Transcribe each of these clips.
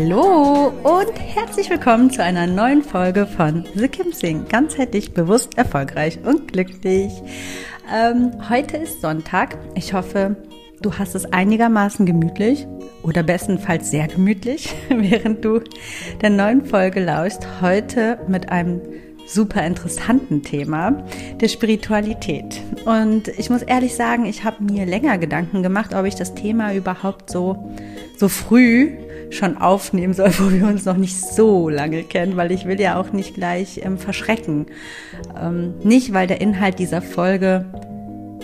Hallo und herzlich willkommen zu einer neuen Folge von The Kim Sing. Ganzheitlich, bewusst, erfolgreich und glücklich. Ähm, heute ist Sonntag. Ich hoffe, du hast es einigermaßen gemütlich oder bestenfalls sehr gemütlich, während du der neuen Folge lauscht. Heute mit einem super interessanten Thema, der Spiritualität. Und ich muss ehrlich sagen, ich habe mir länger Gedanken gemacht, ob ich das Thema überhaupt so, so früh schon aufnehmen soll, wo wir uns noch nicht so lange kennen, weil ich will ja auch nicht gleich ähm, verschrecken. Ähm, nicht, weil der Inhalt dieser Folge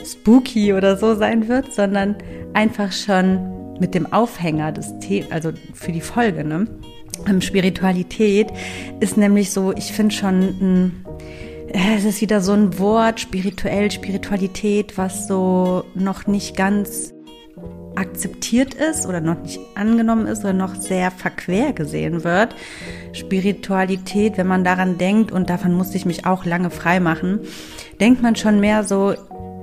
spooky oder so sein wird, sondern einfach schon mit dem Aufhänger des Themas, also für die Folge, ne? Ähm, Spiritualität ist nämlich so, ich finde schon ein, äh, es ist wieder so ein Wort, spirituell, Spiritualität, was so noch nicht ganz akzeptiert ist oder noch nicht angenommen ist oder noch sehr verquer gesehen wird. Spiritualität, wenn man daran denkt, und davon musste ich mich auch lange frei machen, denkt man schon mehr so,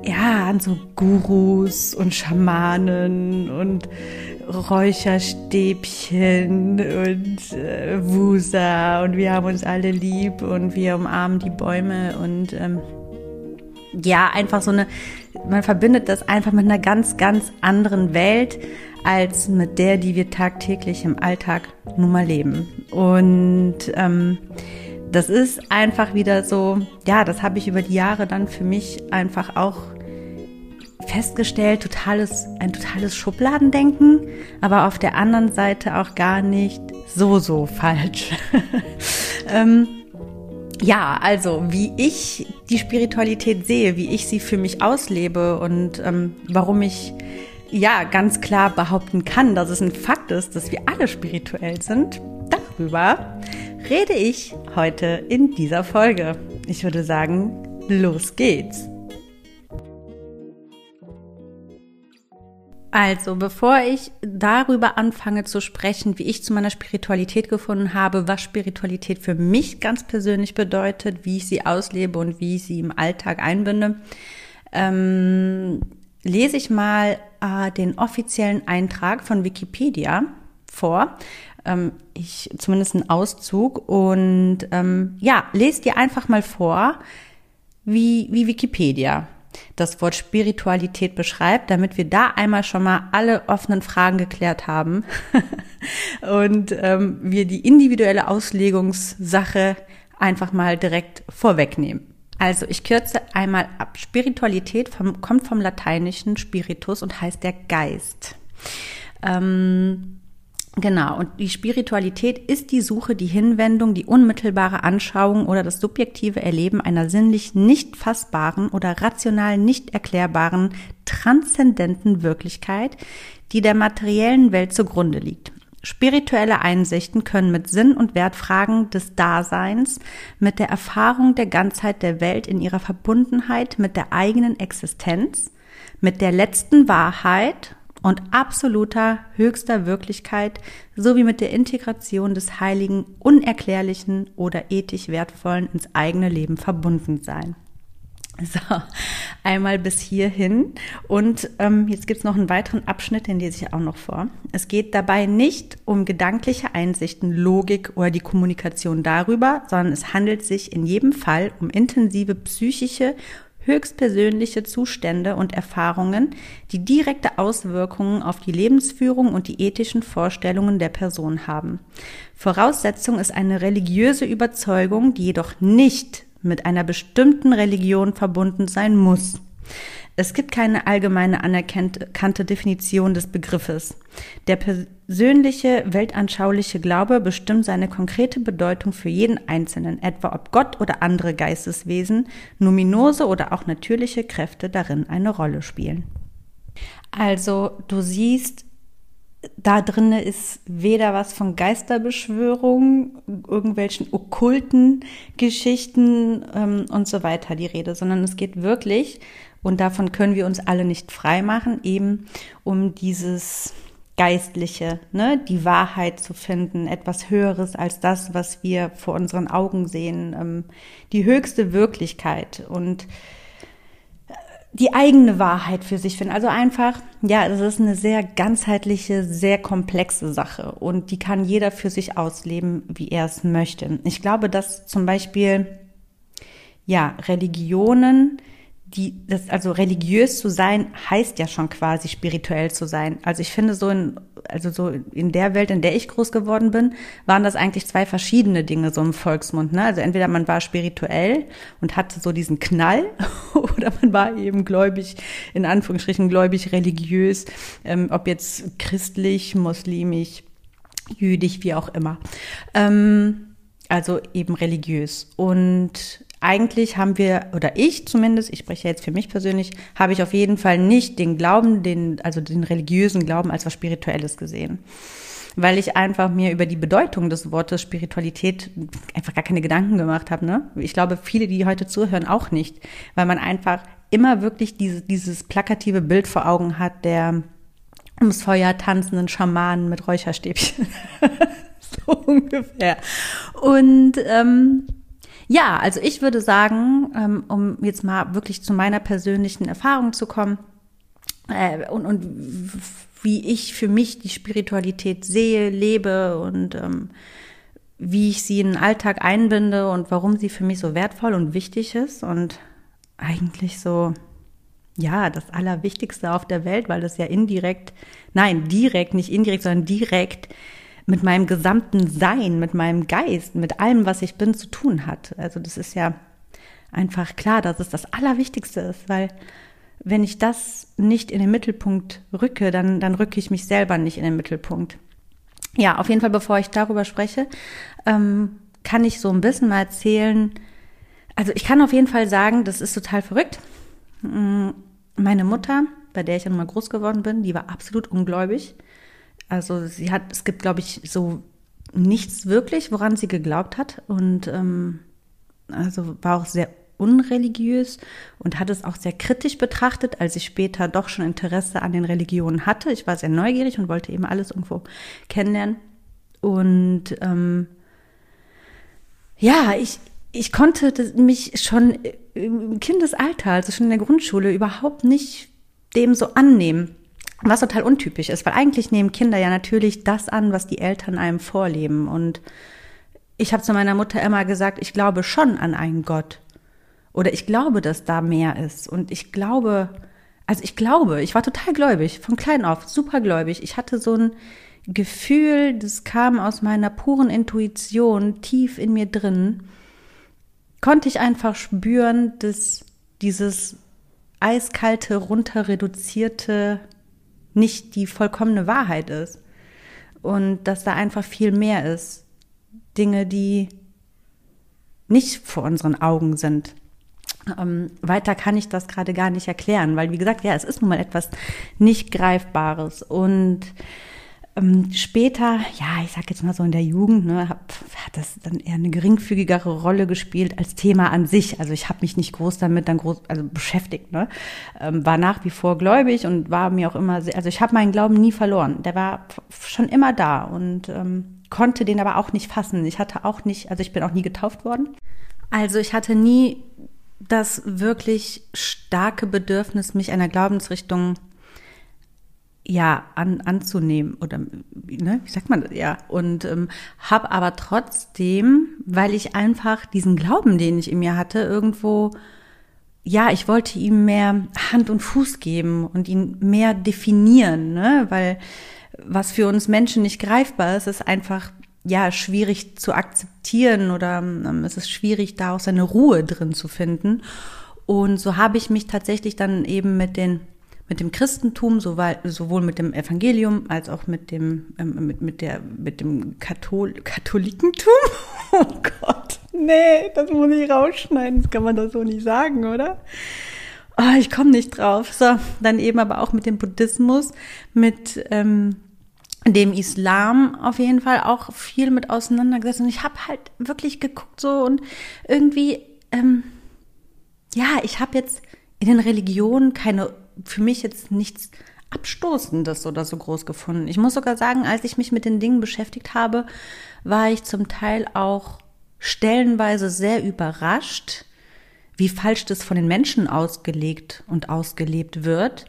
ja, an so Gurus und Schamanen und Räucherstäbchen und äh, Wusa und wir haben uns alle lieb und wir umarmen die Bäume und ähm, ja, einfach so eine, man verbindet das einfach mit einer ganz, ganz anderen Welt als mit der, die wir tagtäglich im Alltag nun mal leben. Und ähm, das ist einfach wieder so, ja, das habe ich über die Jahre dann für mich einfach auch festgestellt, totales, ein totales Schubladendenken, aber auf der anderen Seite auch gar nicht so, so falsch. ähm, ja, also wie ich die Spiritualität sehe, wie ich sie für mich auslebe und ähm, warum ich ja ganz klar behaupten kann, dass es ein Fakt ist, dass wir alle spirituell sind, darüber rede ich heute in dieser Folge. Ich würde sagen, los geht's. Also, bevor ich darüber anfange zu sprechen, wie ich zu meiner Spiritualität gefunden habe, was Spiritualität für mich ganz persönlich bedeutet, wie ich sie auslebe und wie ich sie im Alltag einbinde, ähm, lese ich mal äh, den offiziellen Eintrag von Wikipedia vor. Ähm, ich zumindest einen Auszug und ähm, ja, lese dir einfach mal vor, wie, wie Wikipedia das Wort Spiritualität beschreibt, damit wir da einmal schon mal alle offenen Fragen geklärt haben und ähm, wir die individuelle Auslegungssache einfach mal direkt vorwegnehmen. Also ich kürze einmal ab. Spiritualität vom, kommt vom lateinischen Spiritus und heißt der Geist. Ähm, Genau, und die Spiritualität ist die Suche, die Hinwendung, die unmittelbare Anschauung oder das subjektive Erleben einer sinnlich nicht fassbaren oder rational nicht erklärbaren, transzendenten Wirklichkeit, die der materiellen Welt zugrunde liegt. Spirituelle Einsichten können mit Sinn und Wertfragen des Daseins, mit der Erfahrung der Ganzheit der Welt in ihrer Verbundenheit mit der eigenen Existenz, mit der letzten Wahrheit und absoluter höchster Wirklichkeit sowie mit der Integration des Heiligen, Unerklärlichen oder ethisch Wertvollen ins eigene Leben verbunden sein. So, einmal bis hierhin. Und ähm, jetzt gibt's noch einen weiteren Abschnitt, den lese ich auch noch vor. Es geht dabei nicht um gedankliche Einsichten, Logik oder die Kommunikation darüber, sondern es handelt sich in jedem Fall um intensive psychische, höchstpersönliche Zustände und Erfahrungen, die direkte Auswirkungen auf die Lebensführung und die ethischen Vorstellungen der Person haben. Voraussetzung ist eine religiöse Überzeugung, die jedoch nicht mit einer bestimmten Religion verbunden sein muss. Es gibt keine allgemeine anerkannte Definition des Begriffes. Der persönliche weltanschauliche Glaube bestimmt seine konkrete Bedeutung für jeden Einzelnen, etwa ob Gott oder andere Geisteswesen, numinose oder auch natürliche Kräfte darin eine Rolle spielen. Also du siehst, da drinne ist weder was von Geisterbeschwörung, irgendwelchen okkulten Geschichten ähm, und so weiter die Rede, sondern es geht wirklich, und davon können wir uns alle nicht frei machen, eben um dieses Geistliche, ne, die Wahrheit zu finden, etwas Höheres als das, was wir vor unseren Augen sehen, ähm, die höchste Wirklichkeit und die eigene Wahrheit für sich finden. Also einfach, ja, es ist eine sehr ganzheitliche, sehr komplexe Sache und die kann jeder für sich ausleben, wie er es möchte. Ich glaube, dass zum Beispiel, ja, Religionen die, das, also religiös zu sein, heißt ja schon quasi spirituell zu sein. Also ich finde so in, also so in der Welt, in der ich groß geworden bin, waren das eigentlich zwei verschiedene Dinge so im Volksmund. Ne? Also entweder man war spirituell und hatte so diesen Knall oder man war eben gläubig, in Anführungsstrichen gläubig, religiös, ähm, ob jetzt christlich, muslimisch, jüdisch, wie auch immer. Ähm, also eben religiös. Und eigentlich haben wir, oder ich zumindest, ich spreche jetzt für mich persönlich, habe ich auf jeden Fall nicht den Glauben, den, also den religiösen Glauben als was Spirituelles gesehen. Weil ich einfach mir über die Bedeutung des Wortes Spiritualität einfach gar keine Gedanken gemacht habe. Ne? Ich glaube, viele, die heute zuhören, auch nicht. Weil man einfach immer wirklich diese, dieses plakative Bild vor Augen hat, der ums Feuer tanzenden Schamanen mit Räucherstäbchen. so ungefähr. Und ähm, ja, also ich würde sagen, ähm, um jetzt mal wirklich zu meiner persönlichen Erfahrung zu kommen äh, und, und wie ich für mich die Spiritualität sehe, lebe und ähm, wie ich sie in den Alltag einbinde und warum sie für mich so wertvoll und wichtig ist und eigentlich so, ja, das Allerwichtigste auf der Welt, weil das ja indirekt, nein, direkt, nicht indirekt, sondern direkt mit meinem gesamten Sein, mit meinem Geist, mit allem, was ich bin, zu tun hat. Also das ist ja einfach klar, dass es das Allerwichtigste ist, weil wenn ich das nicht in den Mittelpunkt rücke, dann, dann rücke ich mich selber nicht in den Mittelpunkt. Ja, auf jeden Fall, bevor ich darüber spreche, ähm, kann ich so ein bisschen mal erzählen. Also ich kann auf jeden Fall sagen, das ist total verrückt. Mm, meine Mutter, bei der ich dann mal groß geworden bin, die war absolut ungläubig. Also sie hat, es gibt, glaube ich, so nichts wirklich, woran sie geglaubt hat. Und ähm, also war auch sehr unreligiös und hat es auch sehr kritisch betrachtet, als ich später doch schon Interesse an den Religionen hatte. Ich war sehr neugierig und wollte eben alles irgendwo kennenlernen. Und ähm, ja, ich, ich konnte mich schon im Kindesalter, also schon in der Grundschule, überhaupt nicht dem so annehmen. Was total untypisch ist, weil eigentlich nehmen Kinder ja natürlich das an, was die Eltern einem vorleben. Und ich habe zu meiner Mutter immer gesagt, ich glaube schon an einen Gott. Oder ich glaube, dass da mehr ist. Und ich glaube, also ich glaube, ich war total gläubig, von klein auf, super gläubig. Ich hatte so ein Gefühl, das kam aus meiner puren Intuition, tief in mir drin, konnte ich einfach spüren, dass dieses eiskalte, runterreduzierte nicht die vollkommene Wahrheit ist. Und dass da einfach viel mehr ist. Dinge, die nicht vor unseren Augen sind. Ähm, weiter kann ich das gerade gar nicht erklären, weil wie gesagt, ja, es ist nun mal etwas nicht Greifbares. Und ähm, später, ja, ich sag jetzt mal so in der Jugend, ne, hab, hat das dann eher eine geringfügigere Rolle gespielt als Thema an sich. Also ich habe mich nicht groß damit dann groß also beschäftigt, ne? Ähm, war nach wie vor gläubig und war mir auch immer sehr, also ich habe meinen Glauben nie verloren. Der war schon immer da und ähm, konnte den aber auch nicht fassen. Ich hatte auch nicht, also ich bin auch nie getauft worden. Also ich hatte nie das wirklich starke Bedürfnis, mich einer Glaubensrichtung ja an, anzunehmen oder ne, wie sagt man das ja und ähm, habe aber trotzdem, weil ich einfach diesen Glauben, den ich in mir hatte, irgendwo ja, ich wollte ihm mehr Hand und Fuß geben und ihn mehr definieren, ne? weil was für uns Menschen nicht greifbar ist, ist einfach ja schwierig zu akzeptieren oder ähm, es ist schwierig, da auch seine Ruhe drin zu finden. Und so habe ich mich tatsächlich dann eben mit den mit dem Christentum, sowohl mit dem Evangelium als auch mit dem, ähm, mit, mit, der, mit dem Kathol Katholikentum. Oh Gott, nee, das muss ich rausschneiden, das kann man doch so nicht sagen, oder? Oh, ich komme nicht drauf. So, dann eben aber auch mit dem Buddhismus, mit ähm, dem Islam auf jeden Fall auch viel mit auseinandergesetzt. Und ich habe halt wirklich geguckt so und irgendwie, ähm, ja, ich habe jetzt in den Religionen keine für mich jetzt nichts Abstoßendes oder so groß gefunden. Ich muss sogar sagen, als ich mich mit den Dingen beschäftigt habe, war ich zum Teil auch stellenweise sehr überrascht, wie falsch das von den Menschen ausgelegt und ausgelebt wird.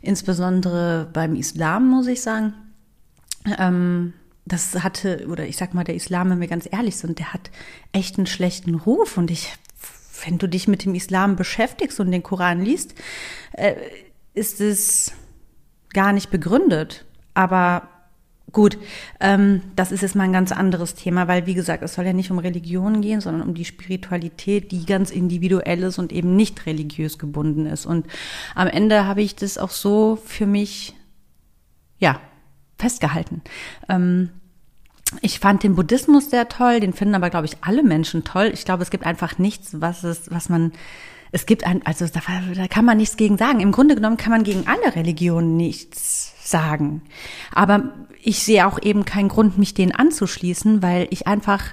Insbesondere beim Islam, muss ich sagen. Ähm, das hatte, oder ich sag mal, der Islam, wenn wir ganz ehrlich sind, der hat echt einen schlechten Ruf. Und ich, wenn du dich mit dem Islam beschäftigst und den Koran liest, äh, ist es gar nicht begründet. Aber gut, ähm, das ist jetzt mal ein ganz anderes Thema, weil wie gesagt, es soll ja nicht um Religion gehen, sondern um die Spiritualität, die ganz individuell ist und eben nicht religiös gebunden ist. Und am Ende habe ich das auch so für mich, ja, festgehalten. Ähm, ich fand den Buddhismus sehr toll, den finden aber, glaube ich, alle Menschen toll. Ich glaube, es gibt einfach nichts, was es, was man es gibt ein, also da, da kann man nichts gegen sagen. Im Grunde genommen kann man gegen alle Religionen nichts sagen. Aber ich sehe auch eben keinen Grund, mich denen anzuschließen, weil ich einfach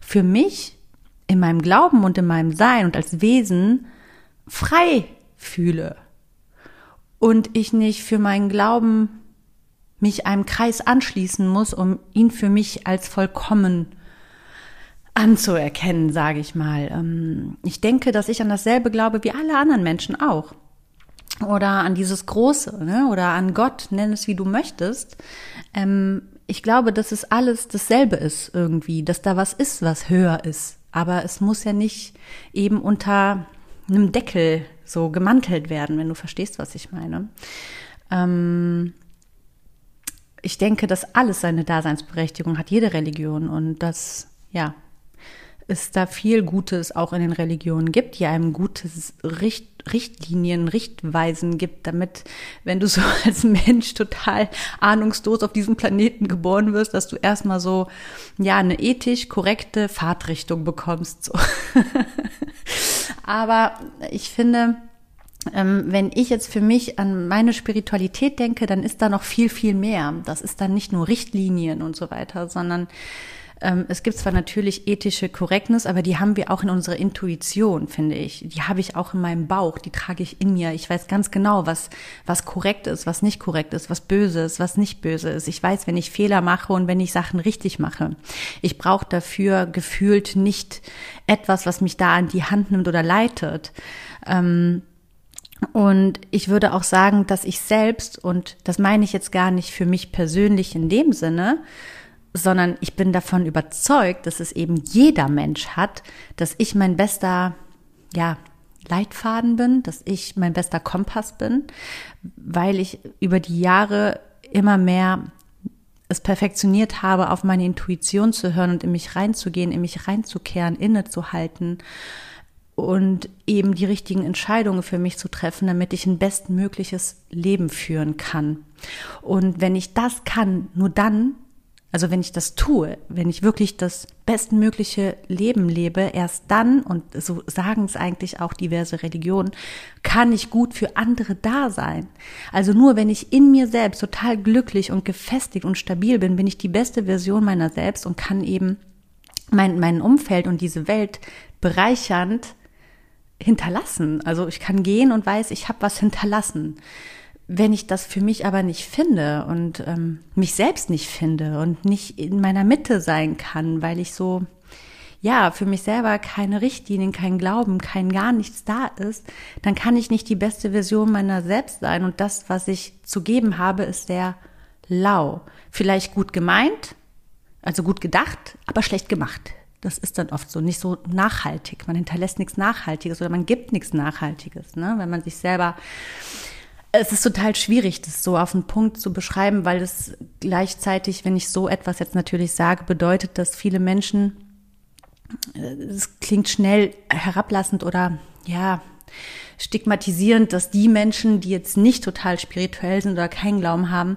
für mich in meinem Glauben und in meinem Sein und als Wesen frei fühle. Und ich nicht für meinen Glauben mich einem Kreis anschließen muss, um ihn für mich als vollkommen anzuerkennen, sage ich mal. Ähm, ich denke, dass ich an dasselbe glaube wie alle anderen Menschen auch. Oder an dieses Große, ne? oder an Gott, nenn es wie du möchtest. Ähm, ich glaube, dass es alles dasselbe ist irgendwie, dass da was ist, was höher ist. Aber es muss ja nicht eben unter einem Deckel so gemantelt werden, wenn du verstehst, was ich meine. Ähm, ich denke, dass alles seine Daseinsberechtigung hat, jede Religion. Und das, ja, es da viel Gutes auch in den Religionen gibt, die einem gutes Richt Richtlinien, Richtweisen gibt, damit, wenn du so als Mensch total ahnungslos auf diesem Planeten geboren wirst, dass du erstmal so, ja, eine ethisch korrekte Fahrtrichtung bekommst. So. Aber ich finde, wenn ich jetzt für mich an meine Spiritualität denke, dann ist da noch viel, viel mehr. Das ist dann nicht nur Richtlinien und so weiter, sondern ähm, es gibt zwar natürlich ethische Korrektness, aber die haben wir auch in unserer Intuition, finde ich. Die habe ich auch in meinem Bauch, die trage ich in mir. Ich weiß ganz genau, was, was korrekt ist, was nicht korrekt ist, was böse ist, was nicht böse ist. Ich weiß, wenn ich Fehler mache und wenn ich Sachen richtig mache. Ich brauche dafür gefühlt nicht etwas, was mich da an die Hand nimmt oder leitet. Ähm, und ich würde auch sagen, dass ich selbst, und das meine ich jetzt gar nicht für mich persönlich in dem Sinne, sondern ich bin davon überzeugt, dass es eben jeder Mensch hat, dass ich mein bester, ja, Leitfaden bin, dass ich mein bester Kompass bin, weil ich über die Jahre immer mehr es perfektioniert habe, auf meine Intuition zu hören und in mich reinzugehen, in mich reinzukehren, innezuhalten und eben die richtigen Entscheidungen für mich zu treffen, damit ich ein bestmögliches Leben führen kann. Und wenn ich das kann, nur dann also wenn ich das tue, wenn ich wirklich das bestmögliche Leben lebe, erst dann, und so sagen es eigentlich auch diverse Religionen, kann ich gut für andere da sein. Also nur wenn ich in mir selbst total glücklich und gefestigt und stabil bin, bin ich die beste Version meiner selbst und kann eben mein, mein Umfeld und diese Welt bereichernd hinterlassen. Also ich kann gehen und weiß, ich habe was hinterlassen wenn ich das für mich aber nicht finde und ähm, mich selbst nicht finde und nicht in meiner Mitte sein kann, weil ich so, ja, für mich selber keine Richtlinien, kein Glauben, kein gar nichts da ist, dann kann ich nicht die beste Version meiner selbst sein. Und das, was ich zu geben habe, ist sehr lau. Vielleicht gut gemeint, also gut gedacht, aber schlecht gemacht. Das ist dann oft so, nicht so nachhaltig. Man hinterlässt nichts Nachhaltiges oder man gibt nichts Nachhaltiges, ne? wenn man sich selber es ist total schwierig, das so auf den Punkt zu beschreiben, weil es gleichzeitig, wenn ich so etwas jetzt natürlich sage, bedeutet, dass viele Menschen, äh, es klingt schnell herablassend oder ja, stigmatisierend, dass die Menschen, die jetzt nicht total spirituell sind oder keinen Glauben haben,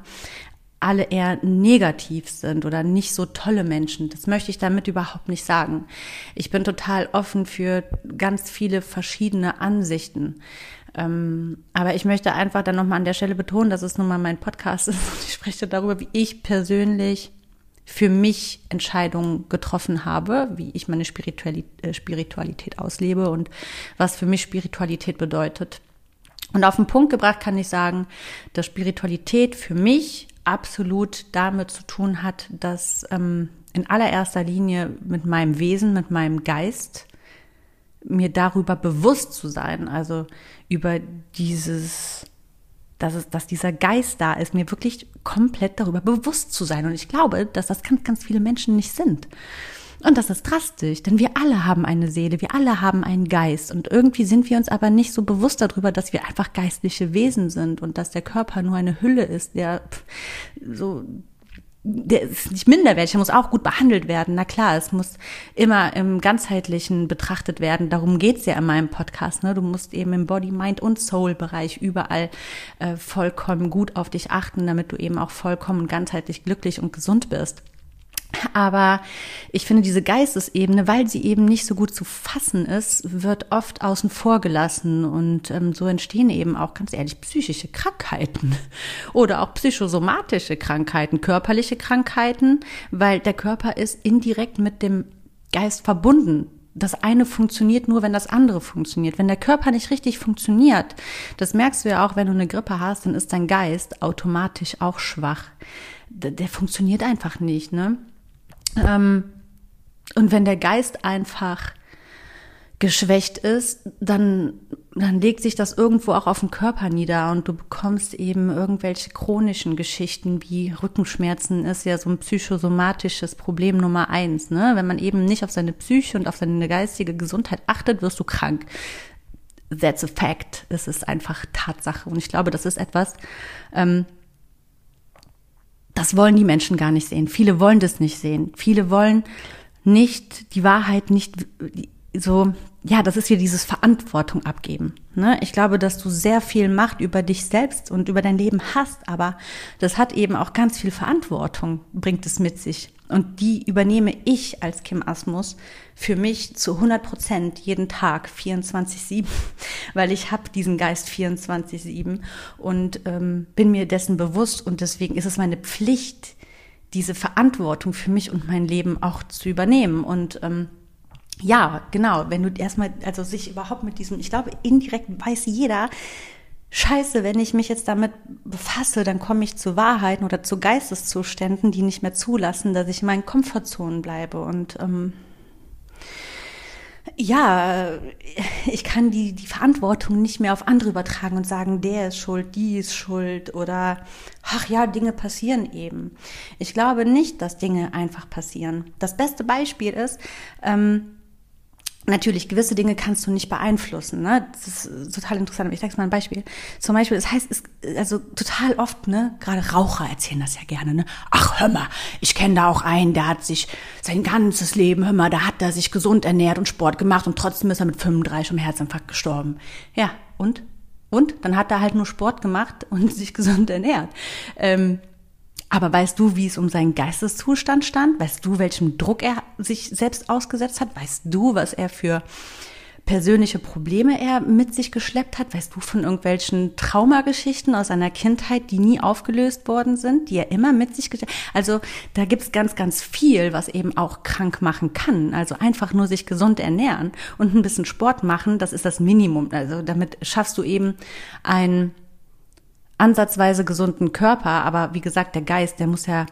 alle eher negativ sind oder nicht so tolle Menschen. Das möchte ich damit überhaupt nicht sagen. Ich bin total offen für ganz viele verschiedene Ansichten. Ähm, aber ich möchte einfach dann nochmal an der Stelle betonen, dass es nun mal mein Podcast ist und ich spreche darüber, wie ich persönlich für mich Entscheidungen getroffen habe, wie ich meine äh, Spiritualität auslebe und was für mich Spiritualität bedeutet. Und auf den Punkt gebracht kann ich sagen, dass Spiritualität für mich absolut damit zu tun hat, dass ähm, in allererster Linie mit meinem Wesen, mit meinem Geist, mir darüber bewusst zu sein, also über dieses, dass, es, dass dieser Geist da ist, mir wirklich komplett darüber bewusst zu sein. Und ich glaube, dass das ganz, ganz viele Menschen nicht sind. Und das ist drastisch, denn wir alle haben eine Seele, wir alle haben einen Geist. Und irgendwie sind wir uns aber nicht so bewusst darüber, dass wir einfach geistliche Wesen sind und dass der Körper nur eine Hülle ist, der so der ist nicht minderwertig, der muss auch gut behandelt werden. Na klar, es muss immer im ganzheitlichen betrachtet werden. Darum geht's ja in meinem Podcast. Ne? Du musst eben im Body, Mind und Soul-Bereich überall äh, vollkommen gut auf dich achten, damit du eben auch vollkommen ganzheitlich glücklich und gesund bist. Aber ich finde, diese Geistesebene, weil sie eben nicht so gut zu fassen ist, wird oft außen vor gelassen. Und ähm, so entstehen eben auch, ganz ehrlich, psychische Krankheiten oder auch psychosomatische Krankheiten, körperliche Krankheiten, weil der Körper ist indirekt mit dem Geist verbunden. Das eine funktioniert nur, wenn das andere funktioniert. Wenn der Körper nicht richtig funktioniert, das merkst du ja auch, wenn du eine Grippe hast, dann ist dein Geist automatisch auch schwach. Der, der funktioniert einfach nicht, ne? Ähm, und wenn der Geist einfach geschwächt ist, dann, dann legt sich das irgendwo auch auf den Körper nieder und du bekommst eben irgendwelche chronischen Geschichten wie Rückenschmerzen ist ja so ein psychosomatisches Problem Nummer eins. Ne? Wenn man eben nicht auf seine Psyche und auf seine geistige Gesundheit achtet, wirst du krank. That's a fact. Es ist einfach Tatsache. Und ich glaube, das ist etwas, ähm, das wollen die Menschen gar nicht sehen. Viele wollen das nicht sehen. Viele wollen nicht die Wahrheit nicht so, ja, das ist hier dieses Verantwortung abgeben. Ne? Ich glaube, dass du sehr viel Macht über dich selbst und über dein Leben hast, aber das hat eben auch ganz viel Verantwortung, bringt es mit sich. Und die übernehme ich als Kim Asmus für mich zu 100 Prozent jeden Tag 24-7, weil ich habe diesen Geist 24-7 und ähm, bin mir dessen bewusst und deswegen ist es meine Pflicht, diese Verantwortung für mich und mein Leben auch zu übernehmen. Und ähm, ja, genau, wenn du erstmal, also sich überhaupt mit diesem, ich glaube, indirekt weiß jeder, Scheiße, wenn ich mich jetzt damit befasse, dann komme ich zu Wahrheiten oder zu Geisteszuständen, die nicht mehr zulassen, dass ich in meinen Komfortzonen bleibe. Und ähm, ja, ich kann die, die Verantwortung nicht mehr auf andere übertragen und sagen, der ist schuld, die ist schuld oder ach ja, Dinge passieren eben. Ich glaube nicht, dass Dinge einfach passieren. Das beste Beispiel ist, ähm, Natürlich, gewisse Dinge kannst du nicht beeinflussen. Ne? Das ist total interessant. Ich sage mal ein Beispiel. Zum Beispiel, das heißt, es, also total oft, ne, gerade Raucher erzählen das ja gerne, ne? Ach, hör mal, ich kenne da auch einen, der hat sich sein ganzes Leben, hör mal, da hat er sich gesund ernährt und Sport gemacht und trotzdem ist er mit 35 um Herzinfarkt gestorben. Ja, und? Und? Dann hat er halt nur Sport gemacht und sich gesund ernährt. Ähm, aber weißt du, wie es um seinen Geisteszustand stand? Weißt du, welchem Druck er sich selbst ausgesetzt hat? Weißt du, was er für persönliche Probleme er mit sich geschleppt hat? Weißt du von irgendwelchen Traumageschichten aus seiner Kindheit, die nie aufgelöst worden sind, die er immer mit sich geschleppt hat? Also da gibt's ganz, ganz viel, was eben auch krank machen kann. Also einfach nur sich gesund ernähren und ein bisschen Sport machen, das ist das Minimum. Also damit schaffst du eben ein ansatzweise gesunden Körper, aber wie gesagt, der Geist, der muss ja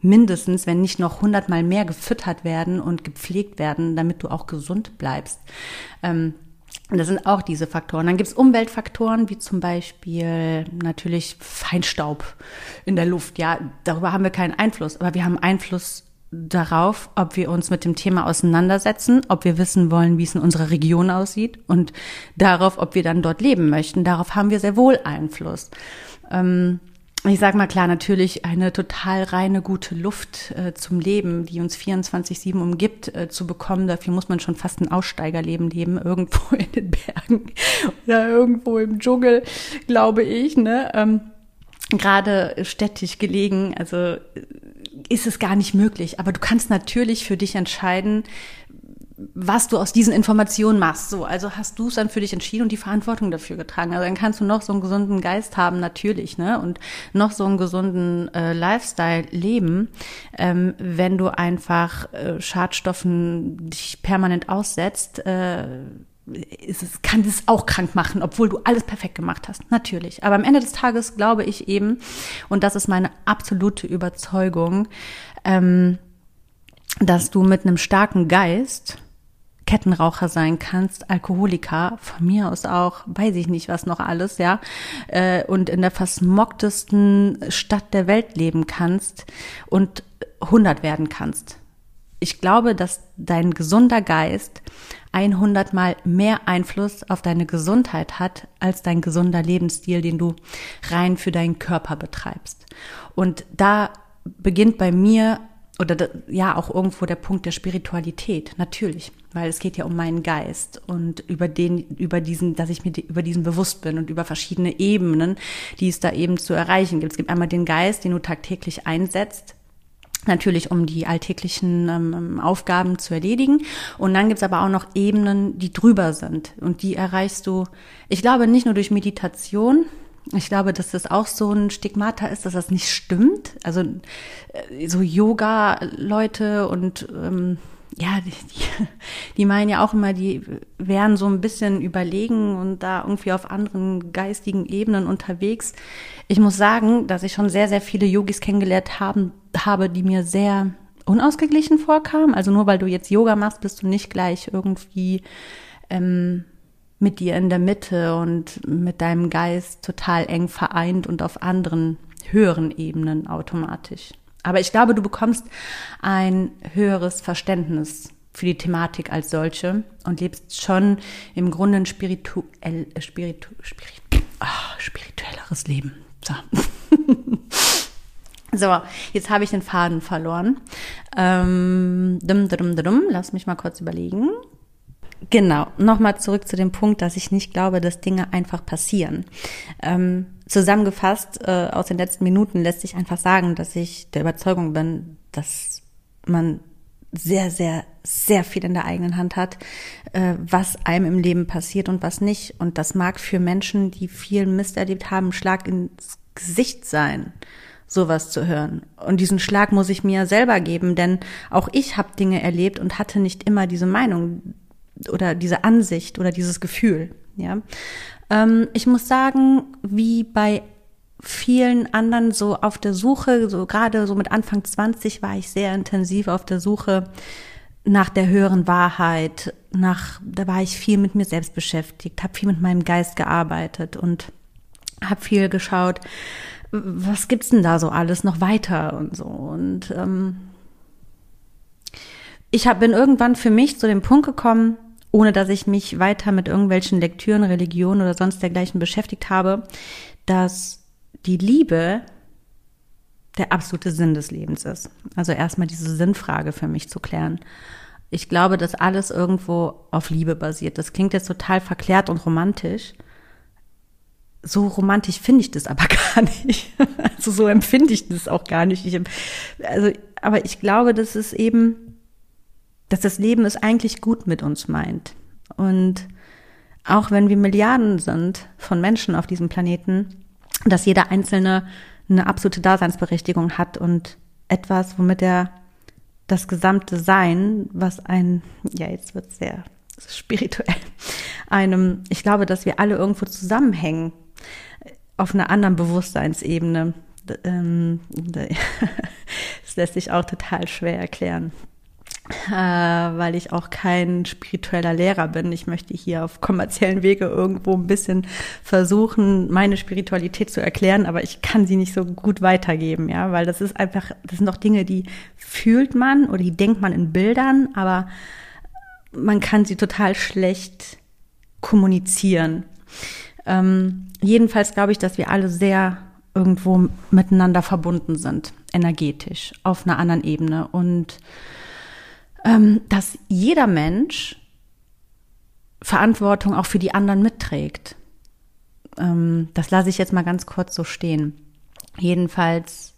mindestens, wenn nicht noch hundertmal mehr gefüttert werden und gepflegt werden, damit du auch gesund bleibst. Ähm, das sind auch diese Faktoren. Dann gibt es Umweltfaktoren, wie zum Beispiel natürlich Feinstaub in der Luft. Ja, darüber haben wir keinen Einfluss, aber wir haben Einfluss darauf, ob wir uns mit dem Thema auseinandersetzen, ob wir wissen wollen, wie es in unserer Region aussieht und darauf, ob wir dann dort leben möchten. Darauf haben wir sehr wohl Einfluss. Ähm, ich sag mal klar, natürlich eine total reine, gute Luft äh, zum Leben, die uns 24-7 umgibt, äh, zu bekommen. Dafür muss man schon fast ein Aussteigerleben leben, irgendwo in den Bergen oder irgendwo im Dschungel, glaube ich. Ne? Ähm, Gerade städtisch gelegen, also äh, ist es gar nicht möglich. Aber du kannst natürlich für dich entscheiden, was du aus diesen Informationen machst. So, also hast du es dann für dich entschieden und die Verantwortung dafür getragen. Also dann kannst du noch so einen gesunden Geist haben, natürlich, ne? Und noch so einen gesunden äh, Lifestyle leben, ähm, wenn du einfach äh, Schadstoffen dich permanent aussetzt. Äh, ist es, kann das auch krank machen, obwohl du alles perfekt gemacht hast. Natürlich. Aber am Ende des Tages glaube ich eben, und das ist meine absolute Überzeugung, ähm, dass du mit einem starken Geist Kettenraucher sein kannst, Alkoholiker, von mir aus auch, weiß ich nicht, was noch alles, ja, äh, und in der versmogtesten Stadt der Welt leben kannst und 100 werden kannst. Ich glaube, dass dein gesunder Geist 100 mal mehr Einfluss auf deine Gesundheit hat als dein gesunder Lebensstil, den du rein für deinen Körper betreibst. Und da beginnt bei mir oder ja auch irgendwo der Punkt der Spiritualität, natürlich, weil es geht ja um meinen Geist und über den, über diesen, dass ich mir über diesen bewusst bin und über verschiedene Ebenen, die es da eben zu erreichen gibt. Es gibt einmal den Geist, den du tagtäglich einsetzt, natürlich um die alltäglichen ähm, Aufgaben zu erledigen. Und dann gibt's aber auch noch Ebenen, die drüber sind. Und die erreichst du, ich glaube, nicht nur durch Meditation, ich glaube, dass das auch so ein Stigmata ist, dass das nicht stimmt. Also äh, so Yoga-Leute und ähm, ja, die, die meinen ja auch immer, die wären so ein bisschen überlegen und da irgendwie auf anderen geistigen Ebenen unterwegs. Ich muss sagen, dass ich schon sehr, sehr viele Yogis kennengelernt haben, habe, die mir sehr unausgeglichen vorkamen. Also nur weil du jetzt Yoga machst, bist du nicht gleich irgendwie ähm, mit dir in der Mitte und mit deinem Geist total eng vereint und auf anderen höheren Ebenen automatisch. Aber ich glaube, du bekommst ein höheres Verständnis für die Thematik als solche und lebst schon im Grunde ein spirituell, äh, spiritu, spirit, oh, spirituelleres Leben. So. so, jetzt habe ich den Faden verloren. Ähm, dum, dum, dum, lass mich mal kurz überlegen. Genau, nochmal zurück zu dem Punkt, dass ich nicht glaube, dass Dinge einfach passieren. Ähm, zusammengefasst äh, aus den letzten Minuten lässt sich einfach sagen, dass ich der Überzeugung bin, dass man sehr, sehr, sehr viel in der eigenen Hand hat, äh, was einem im Leben passiert und was nicht. Und das mag für Menschen, die viel Mist erlebt haben, Schlag ins Gesicht sein sowas zu hören. Und diesen Schlag muss ich mir selber geben, denn auch ich habe Dinge erlebt und hatte nicht immer diese Meinung oder diese Ansicht oder dieses Gefühl. Ja, ähm, ich muss sagen, wie bei vielen anderen so auf der Suche, so gerade so mit Anfang 20 war ich sehr intensiv auf der Suche nach der höheren Wahrheit, nach da war ich viel mit mir selbst beschäftigt, habe viel mit meinem Geist gearbeitet und habe viel geschaut, was gibt's denn da so alles noch weiter und so. Und ähm, ich hab, bin irgendwann für mich zu dem Punkt gekommen, ohne dass ich mich weiter mit irgendwelchen Lektüren, Religionen oder sonst dergleichen beschäftigt habe, dass die Liebe der absolute Sinn des Lebens ist. Also erstmal diese Sinnfrage für mich zu klären. Ich glaube, dass alles irgendwo auf Liebe basiert. Das klingt jetzt total verklärt und romantisch. So romantisch finde ich das aber gar nicht. Also so empfinde ich das auch gar nicht. Ich, also, aber ich glaube, dass es eben dass das Leben es eigentlich gut mit uns meint. Und auch wenn wir Milliarden sind von Menschen auf diesem Planeten, dass jeder Einzelne eine absolute Daseinsberechtigung hat und etwas, womit er das gesamte Sein, was ein, ja, jetzt wird sehr spirituell, einem, ich glaube, dass wir alle irgendwo zusammenhängen auf einer anderen Bewusstseinsebene. Ähm, das lässt sich auch total schwer erklären. Äh, weil ich auch kein spiritueller Lehrer bin. Ich möchte hier auf kommerziellen Wege irgendwo ein bisschen versuchen, meine Spiritualität zu erklären, aber ich kann sie nicht so gut weitergeben, ja, weil das ist einfach, das sind doch Dinge, die fühlt man oder die denkt man in Bildern, aber man kann sie total schlecht kommunizieren. Ähm, jedenfalls glaube ich, dass wir alle sehr irgendwo miteinander verbunden sind, energetisch, auf einer anderen Ebene und dass jeder Mensch Verantwortung auch für die anderen mitträgt. Ähm, das lasse ich jetzt mal ganz kurz so stehen. Jedenfalls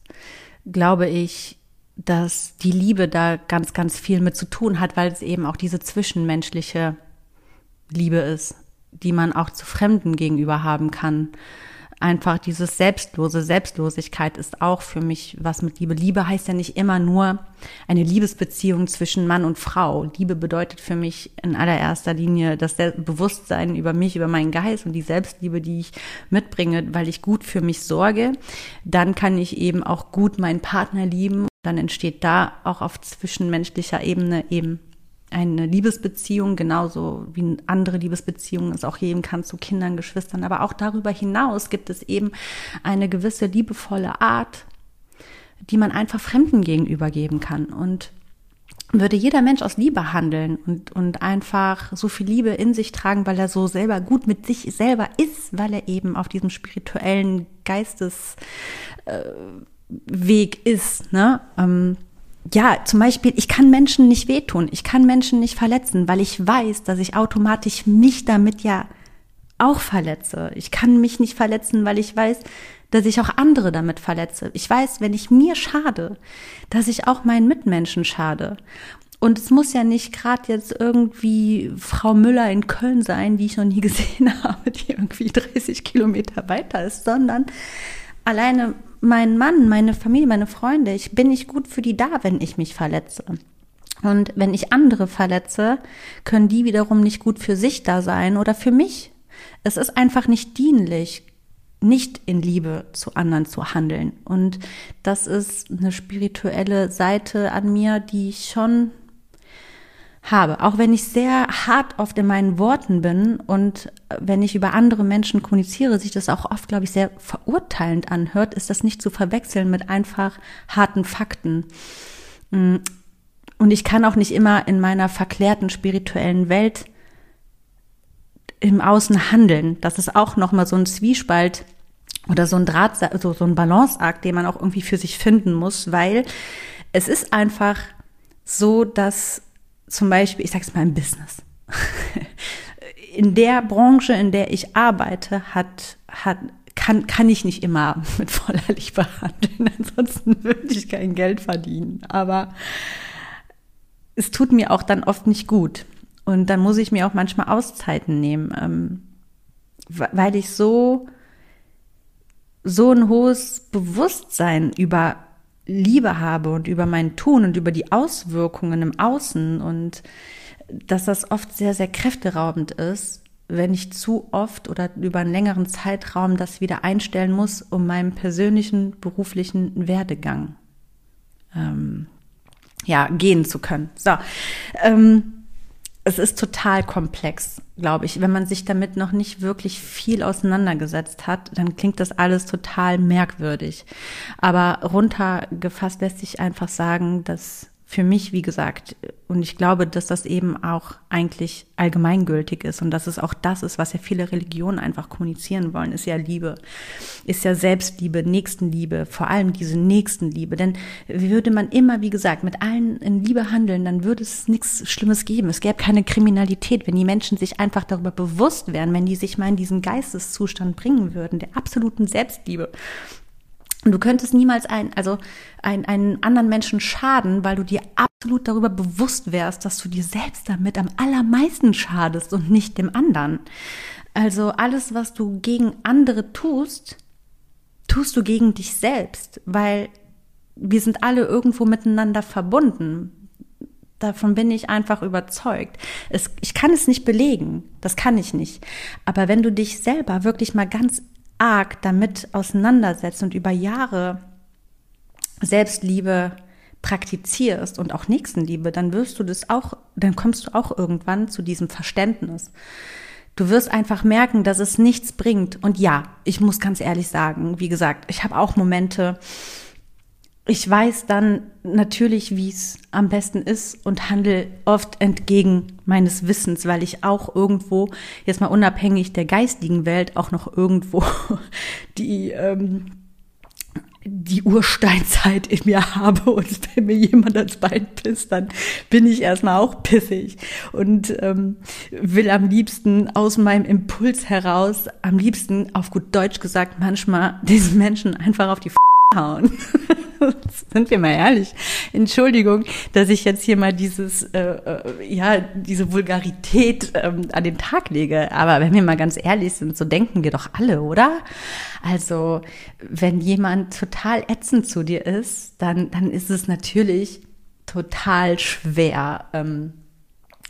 glaube ich, dass die Liebe da ganz, ganz viel mit zu tun hat, weil es eben auch diese zwischenmenschliche Liebe ist, die man auch zu Fremden gegenüber haben kann einfach dieses Selbstlose, Selbstlosigkeit ist auch für mich was mit Liebe. Liebe heißt ja nicht immer nur eine Liebesbeziehung zwischen Mann und Frau. Liebe bedeutet für mich in allererster Linie das Bewusstsein über mich, über meinen Geist und die Selbstliebe, die ich mitbringe, weil ich gut für mich sorge. Dann kann ich eben auch gut meinen Partner lieben. Dann entsteht da auch auf zwischenmenschlicher Ebene eben eine Liebesbeziehung, genauso wie andere Liebesbeziehungen es auch geben kann zu Kindern, Geschwistern. Aber auch darüber hinaus gibt es eben eine gewisse liebevolle Art, die man einfach Fremden gegenüber geben kann. Und würde jeder Mensch aus Liebe handeln und, und einfach so viel Liebe in sich tragen, weil er so selber gut mit sich selber ist, weil er eben auf diesem spirituellen Geistesweg äh, ist, ne? Ähm, ja, zum Beispiel, ich kann Menschen nicht wehtun, ich kann Menschen nicht verletzen, weil ich weiß, dass ich automatisch mich damit ja auch verletze. Ich kann mich nicht verletzen, weil ich weiß, dass ich auch andere damit verletze. Ich weiß, wenn ich mir schade, dass ich auch meinen Mitmenschen schade. Und es muss ja nicht gerade jetzt irgendwie Frau Müller in Köln sein, die ich noch nie gesehen habe, die irgendwie 30 Kilometer weiter ist, sondern alleine mein Mann, meine Familie, meine Freunde, ich bin nicht gut für die da, wenn ich mich verletze. Und wenn ich andere verletze, können die wiederum nicht gut für sich da sein oder für mich. Es ist einfach nicht dienlich, nicht in Liebe zu anderen zu handeln. Und das ist eine spirituelle Seite an mir, die ich schon habe. Auch wenn ich sehr hart oft in meinen Worten bin und wenn ich über andere Menschen kommuniziere, sich das auch oft, glaube ich, sehr verurteilend anhört, ist das nicht zu verwechseln mit einfach harten Fakten. Mm. Und ich kann auch nicht immer in meiner verklärten spirituellen Welt im Außen handeln. Das ist auch nochmal so ein Zwiespalt oder so ein Draht, so, so ein Balanceakt, den man auch irgendwie für sich finden muss, weil es ist einfach so, dass zum Beispiel, ich sage es mal im Business. In der Branche, in der ich arbeite, hat, hat, kann, kann ich nicht immer mit voller Liebe handeln. Ansonsten würde ich kein Geld verdienen. Aber es tut mir auch dann oft nicht gut. Und dann muss ich mir auch manchmal Auszeiten nehmen, ähm, weil ich so, so ein hohes Bewusstsein über Liebe habe und über mein Tun und über die Auswirkungen im Außen und dass das oft sehr, sehr kräfteraubend ist, wenn ich zu oft oder über einen längeren Zeitraum das wieder einstellen muss, um meinen persönlichen beruflichen Werdegang ähm, ja gehen zu können. So, ähm, es ist total komplex, glaube ich. Wenn man sich damit noch nicht wirklich viel auseinandergesetzt hat, dann klingt das alles total merkwürdig. Aber runtergefasst lässt sich einfach sagen, dass für mich, wie gesagt, und ich glaube, dass das eben auch eigentlich allgemeingültig ist und dass es auch das ist, was ja viele Religionen einfach kommunizieren wollen, ist ja Liebe, ist ja Selbstliebe, Nächstenliebe, vor allem diese Nächstenliebe. Denn würde man immer, wie gesagt, mit allen in Liebe handeln, dann würde es nichts Schlimmes geben. Es gäbe keine Kriminalität, wenn die Menschen sich einfach darüber bewusst wären, wenn die sich mal in diesen Geisteszustand bringen würden, der absoluten Selbstliebe. Du könntest niemals ein, also ein, einen anderen Menschen schaden, weil du dir absolut darüber bewusst wärst, dass du dir selbst damit am allermeisten schadest und nicht dem anderen. Also alles, was du gegen andere tust, tust du gegen dich selbst, weil wir sind alle irgendwo miteinander verbunden. Davon bin ich einfach überzeugt. Es, ich kann es nicht belegen, das kann ich nicht. Aber wenn du dich selber wirklich mal ganz arg damit auseinandersetzt und über Jahre Selbstliebe praktizierst und auch Nächstenliebe, dann wirst du das auch, dann kommst du auch irgendwann zu diesem Verständnis. Du wirst einfach merken, dass es nichts bringt. Und ja, ich muss ganz ehrlich sagen, wie gesagt, ich habe auch Momente, ich weiß dann natürlich, wie es am besten ist und handle oft entgegen meines Wissens, weil ich auch irgendwo, jetzt mal unabhängig der geistigen Welt, auch noch irgendwo die, ähm, die Ursteinzeit in mir habe. Und wenn mir jemand ans Bein pisst, dann bin ich erstmal auch pissig. Und ähm, will am liebsten aus meinem Impuls heraus, am liebsten auf gut Deutsch gesagt, manchmal diesen Menschen einfach auf die F hauen. Sind wir mal ehrlich. Entschuldigung, dass ich jetzt hier mal dieses, äh, äh, ja, diese Vulgarität ähm, an den Tag lege. Aber wenn wir mal ganz ehrlich sind, so denken wir doch alle, oder? Also, wenn jemand total ätzend zu dir ist, dann, dann ist es natürlich total schwer, ähm,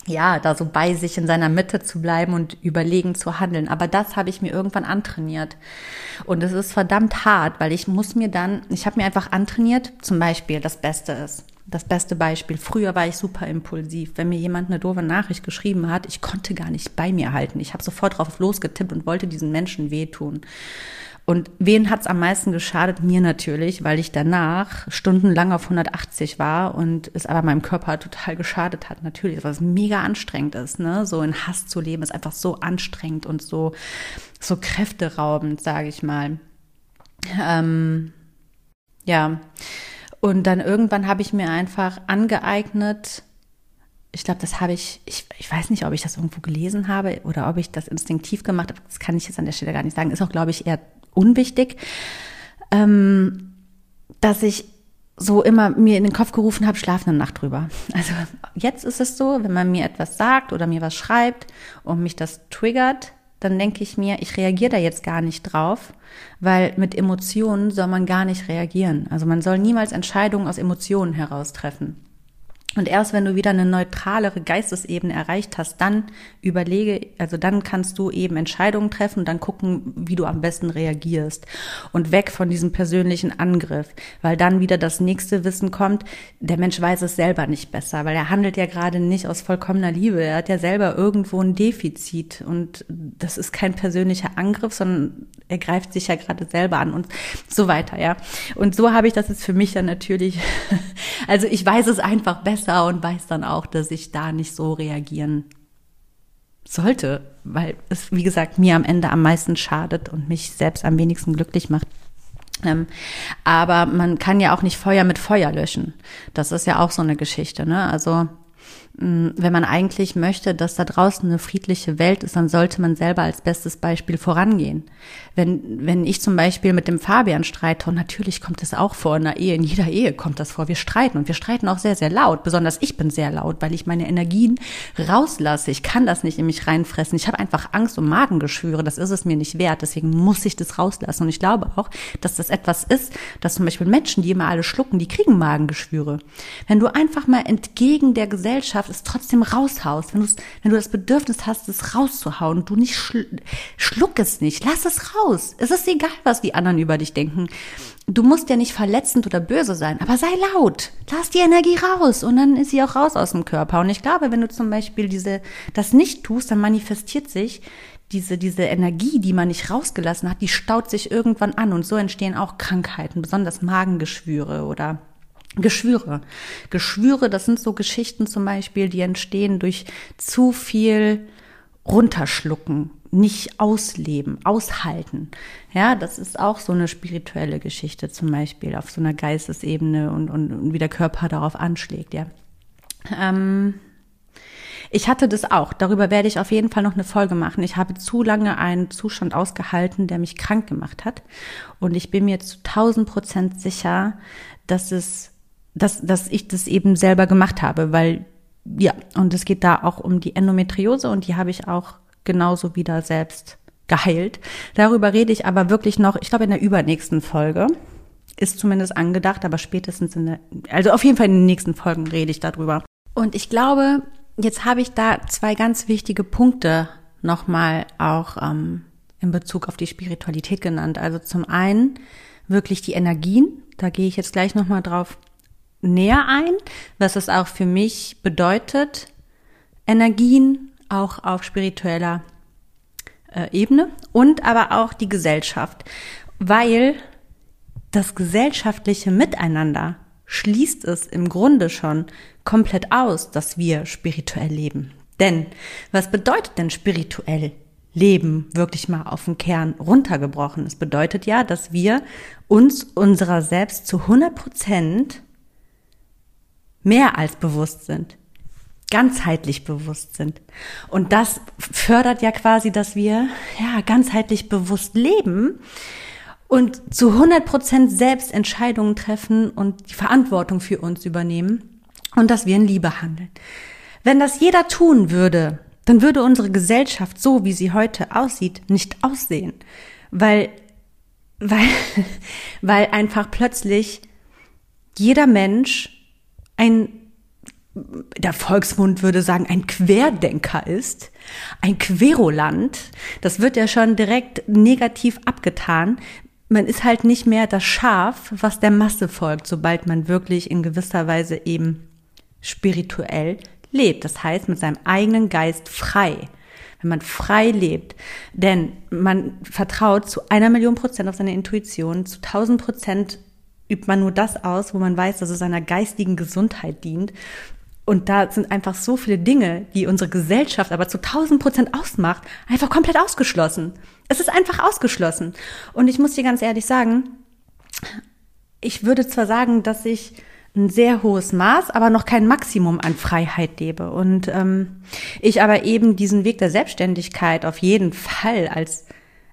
ja, da so bei sich in seiner Mitte zu bleiben und überlegen zu handeln. Aber das habe ich mir irgendwann antrainiert. Und es ist verdammt hart, weil ich muss mir dann, ich habe mir einfach antrainiert, zum Beispiel das Beste ist. Das beste Beispiel. Früher war ich super impulsiv. Wenn mir jemand eine doofe Nachricht geschrieben hat, ich konnte gar nicht bei mir halten. Ich habe sofort drauf losgetippt und wollte diesen Menschen wehtun. Und wen hat's am meisten geschadet? Mir natürlich, weil ich danach stundenlang auf 180 war und es aber meinem Körper total geschadet hat. Natürlich, es mega anstrengend ist, ne? So in Hass zu leben ist einfach so anstrengend und so, so kräfteraubend, sage ich mal. Ähm, ja. Und dann irgendwann habe ich mir einfach angeeignet, ich glaube, das habe ich, ich, ich weiß nicht, ob ich das irgendwo gelesen habe oder ob ich das instinktiv gemacht habe. Das kann ich jetzt an der Stelle gar nicht sagen. Ist auch, glaube ich, eher unwichtig, ähm, dass ich so immer mir in den Kopf gerufen habe, schlaf eine Nacht drüber. Also jetzt ist es so, wenn man mir etwas sagt oder mir was schreibt und mich das triggert, dann denke ich mir, ich reagiere da jetzt gar nicht drauf, weil mit Emotionen soll man gar nicht reagieren. Also man soll niemals Entscheidungen aus Emotionen heraus treffen. Und erst wenn du wieder eine neutralere Geistesebene erreicht hast, dann überlege, also dann kannst du eben Entscheidungen treffen und dann gucken, wie du am besten reagierst. Und weg von diesem persönlichen Angriff, weil dann wieder das nächste Wissen kommt, der Mensch weiß es selber nicht besser, weil er handelt ja gerade nicht aus vollkommener Liebe. Er hat ja selber irgendwo ein Defizit und das ist kein persönlicher Angriff, sondern er greift sich ja gerade selber an und so weiter, ja. Und so habe ich das jetzt für mich dann natürlich, also ich weiß es einfach besser und weiß dann auch, dass ich da nicht so reagieren sollte, weil es, wie gesagt, mir am Ende am meisten schadet und mich selbst am wenigsten glücklich macht. Ähm, aber man kann ja auch nicht Feuer mit Feuer löschen. Das ist ja auch so eine Geschichte, ne? Also wenn man eigentlich möchte, dass da draußen eine friedliche Welt ist, dann sollte man selber als bestes Beispiel vorangehen. Wenn, wenn ich zum Beispiel mit dem Fabian streite, und natürlich kommt das auch vor in der Ehe, in jeder Ehe kommt das vor, wir streiten und wir streiten auch sehr, sehr laut. Besonders ich bin sehr laut, weil ich meine Energien rauslasse. Ich kann das nicht in mich reinfressen. Ich habe einfach Angst und Magengeschwüre. Das ist es mir nicht wert. Deswegen muss ich das rauslassen. Und ich glaube auch, dass das etwas ist, dass zum Beispiel Menschen, die immer alle schlucken, die kriegen Magengeschwüre. Wenn du einfach mal entgegen der Gesellschaft Gesellschaft es trotzdem raushaust, wenn, wenn du das Bedürfnis hast, es rauszuhauen, du nicht schl schluck es nicht, lass es raus. Es ist egal, was die anderen über dich denken. Du musst ja nicht verletzend oder böse sein, aber sei laut. Lass die Energie raus und dann ist sie auch raus aus dem Körper. Und ich glaube, wenn du zum Beispiel diese, das nicht tust, dann manifestiert sich diese, diese Energie, die man nicht rausgelassen hat, die staut sich irgendwann an und so entstehen auch Krankheiten, besonders Magengeschwüre oder Geschwüre. Geschwüre, das sind so Geschichten zum Beispiel, die entstehen durch zu viel runterschlucken, nicht ausleben, aushalten. Ja, das ist auch so eine spirituelle Geschichte zum Beispiel auf so einer Geistesebene und, und, und wie der Körper darauf anschlägt, ja. Ähm, ich hatte das auch. Darüber werde ich auf jeden Fall noch eine Folge machen. Ich habe zu lange einen Zustand ausgehalten, der mich krank gemacht hat. Und ich bin mir zu 1000 Prozent sicher, dass es dass, dass ich das eben selber gemacht habe, weil ja, und es geht da auch um die Endometriose und die habe ich auch genauso wieder selbst geheilt. Darüber rede ich aber wirklich noch, ich glaube in der übernächsten Folge. Ist zumindest angedacht, aber spätestens in der, also auf jeden Fall in den nächsten Folgen rede ich darüber. Und ich glaube, jetzt habe ich da zwei ganz wichtige Punkte nochmal auch ähm, in Bezug auf die Spiritualität genannt. Also zum einen wirklich die Energien, da gehe ich jetzt gleich nochmal drauf näher ein, was es auch für mich bedeutet, Energien auch auf spiritueller äh, Ebene und aber auch die Gesellschaft, weil das gesellschaftliche Miteinander schließt es im Grunde schon komplett aus, dass wir spirituell leben. Denn was bedeutet denn spirituell leben wirklich mal auf den Kern runtergebrochen? Es bedeutet ja, dass wir uns unserer selbst zu 100 Prozent mehr als bewusst sind ganzheitlich bewusst sind. Und das fördert ja quasi, dass wir ja ganzheitlich bewusst leben und zu 100 Prozent selbst Entscheidungen treffen und die Verantwortung für uns übernehmen und dass wir in Liebe handeln. Wenn das jeder tun würde, dann würde unsere Gesellschaft so, wie sie heute aussieht, nicht aussehen, weil weil weil einfach plötzlich jeder Mensch ein der Volksmund würde sagen, ein Querdenker ist, ein Querulant, das wird ja schon direkt negativ abgetan. Man ist halt nicht mehr das Schaf, was der Masse folgt, sobald man wirklich in gewisser Weise eben spirituell lebt. Das heißt, mit seinem eigenen Geist frei. Wenn man frei lebt. Denn man vertraut zu einer Million Prozent auf seine Intuition, zu tausend Prozent übt man nur das aus, wo man weiß, dass es seiner geistigen Gesundheit dient und da sind einfach so viele Dinge, die unsere Gesellschaft aber zu 1000 Prozent ausmacht, einfach komplett ausgeschlossen. Es ist einfach ausgeschlossen. Und ich muss dir ganz ehrlich sagen, ich würde zwar sagen, dass ich ein sehr hohes Maß, aber noch kein Maximum an Freiheit lebe. Und ähm, ich aber eben diesen Weg der Selbstständigkeit auf jeden Fall als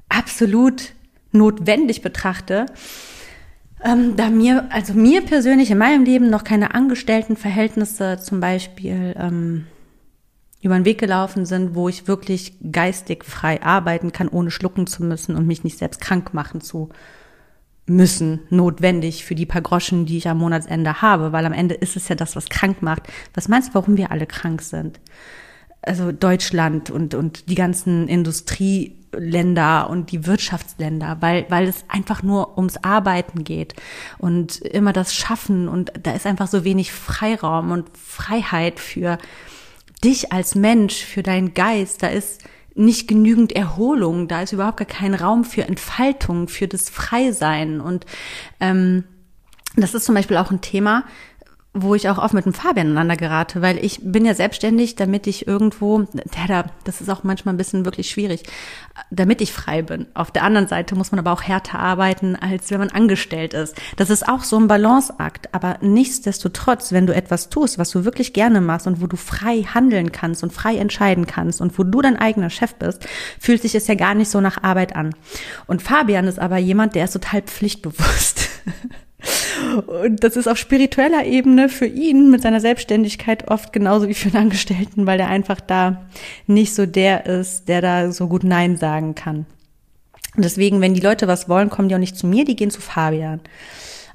absolut notwendig betrachte, ähm, da mir, also mir persönlich in meinem Leben noch keine Angestelltenverhältnisse zum Beispiel ähm, über den Weg gelaufen sind, wo ich wirklich geistig frei arbeiten kann, ohne schlucken zu müssen und mich nicht selbst krank machen zu müssen, notwendig für die paar Groschen, die ich am Monatsende habe, weil am Ende ist es ja das, was krank macht. Was meinst du, warum wir alle krank sind? Also Deutschland und, und die ganzen Industrie, Länder und die Wirtschaftsländer, weil, weil es einfach nur ums Arbeiten geht und immer das Schaffen und da ist einfach so wenig Freiraum und Freiheit für dich als Mensch, für deinen Geist, da ist nicht genügend Erholung, da ist überhaupt gar kein Raum für Entfaltung, für das Freisein. Und ähm, das ist zum Beispiel auch ein Thema, wo ich auch oft mit dem Fabian aneinander gerate, weil ich bin ja selbstständig, damit ich irgendwo, ja, da, das ist auch manchmal ein bisschen wirklich schwierig, damit ich frei bin. Auf der anderen Seite muss man aber auch härter arbeiten, als wenn man angestellt ist. Das ist auch so ein Balanceakt. Aber nichtsdestotrotz, wenn du etwas tust, was du wirklich gerne machst und wo du frei handeln kannst und frei entscheiden kannst und wo du dein eigener Chef bist, fühlt sich es ja gar nicht so nach Arbeit an. Und Fabian ist aber jemand, der ist total pflichtbewusst. Und das ist auf spiritueller Ebene für ihn mit seiner Selbstständigkeit oft genauso wie für einen Angestellten, weil er einfach da nicht so der ist, der da so gut Nein sagen kann. Und deswegen, wenn die Leute was wollen, kommen die auch nicht zu mir, die gehen zu Fabian.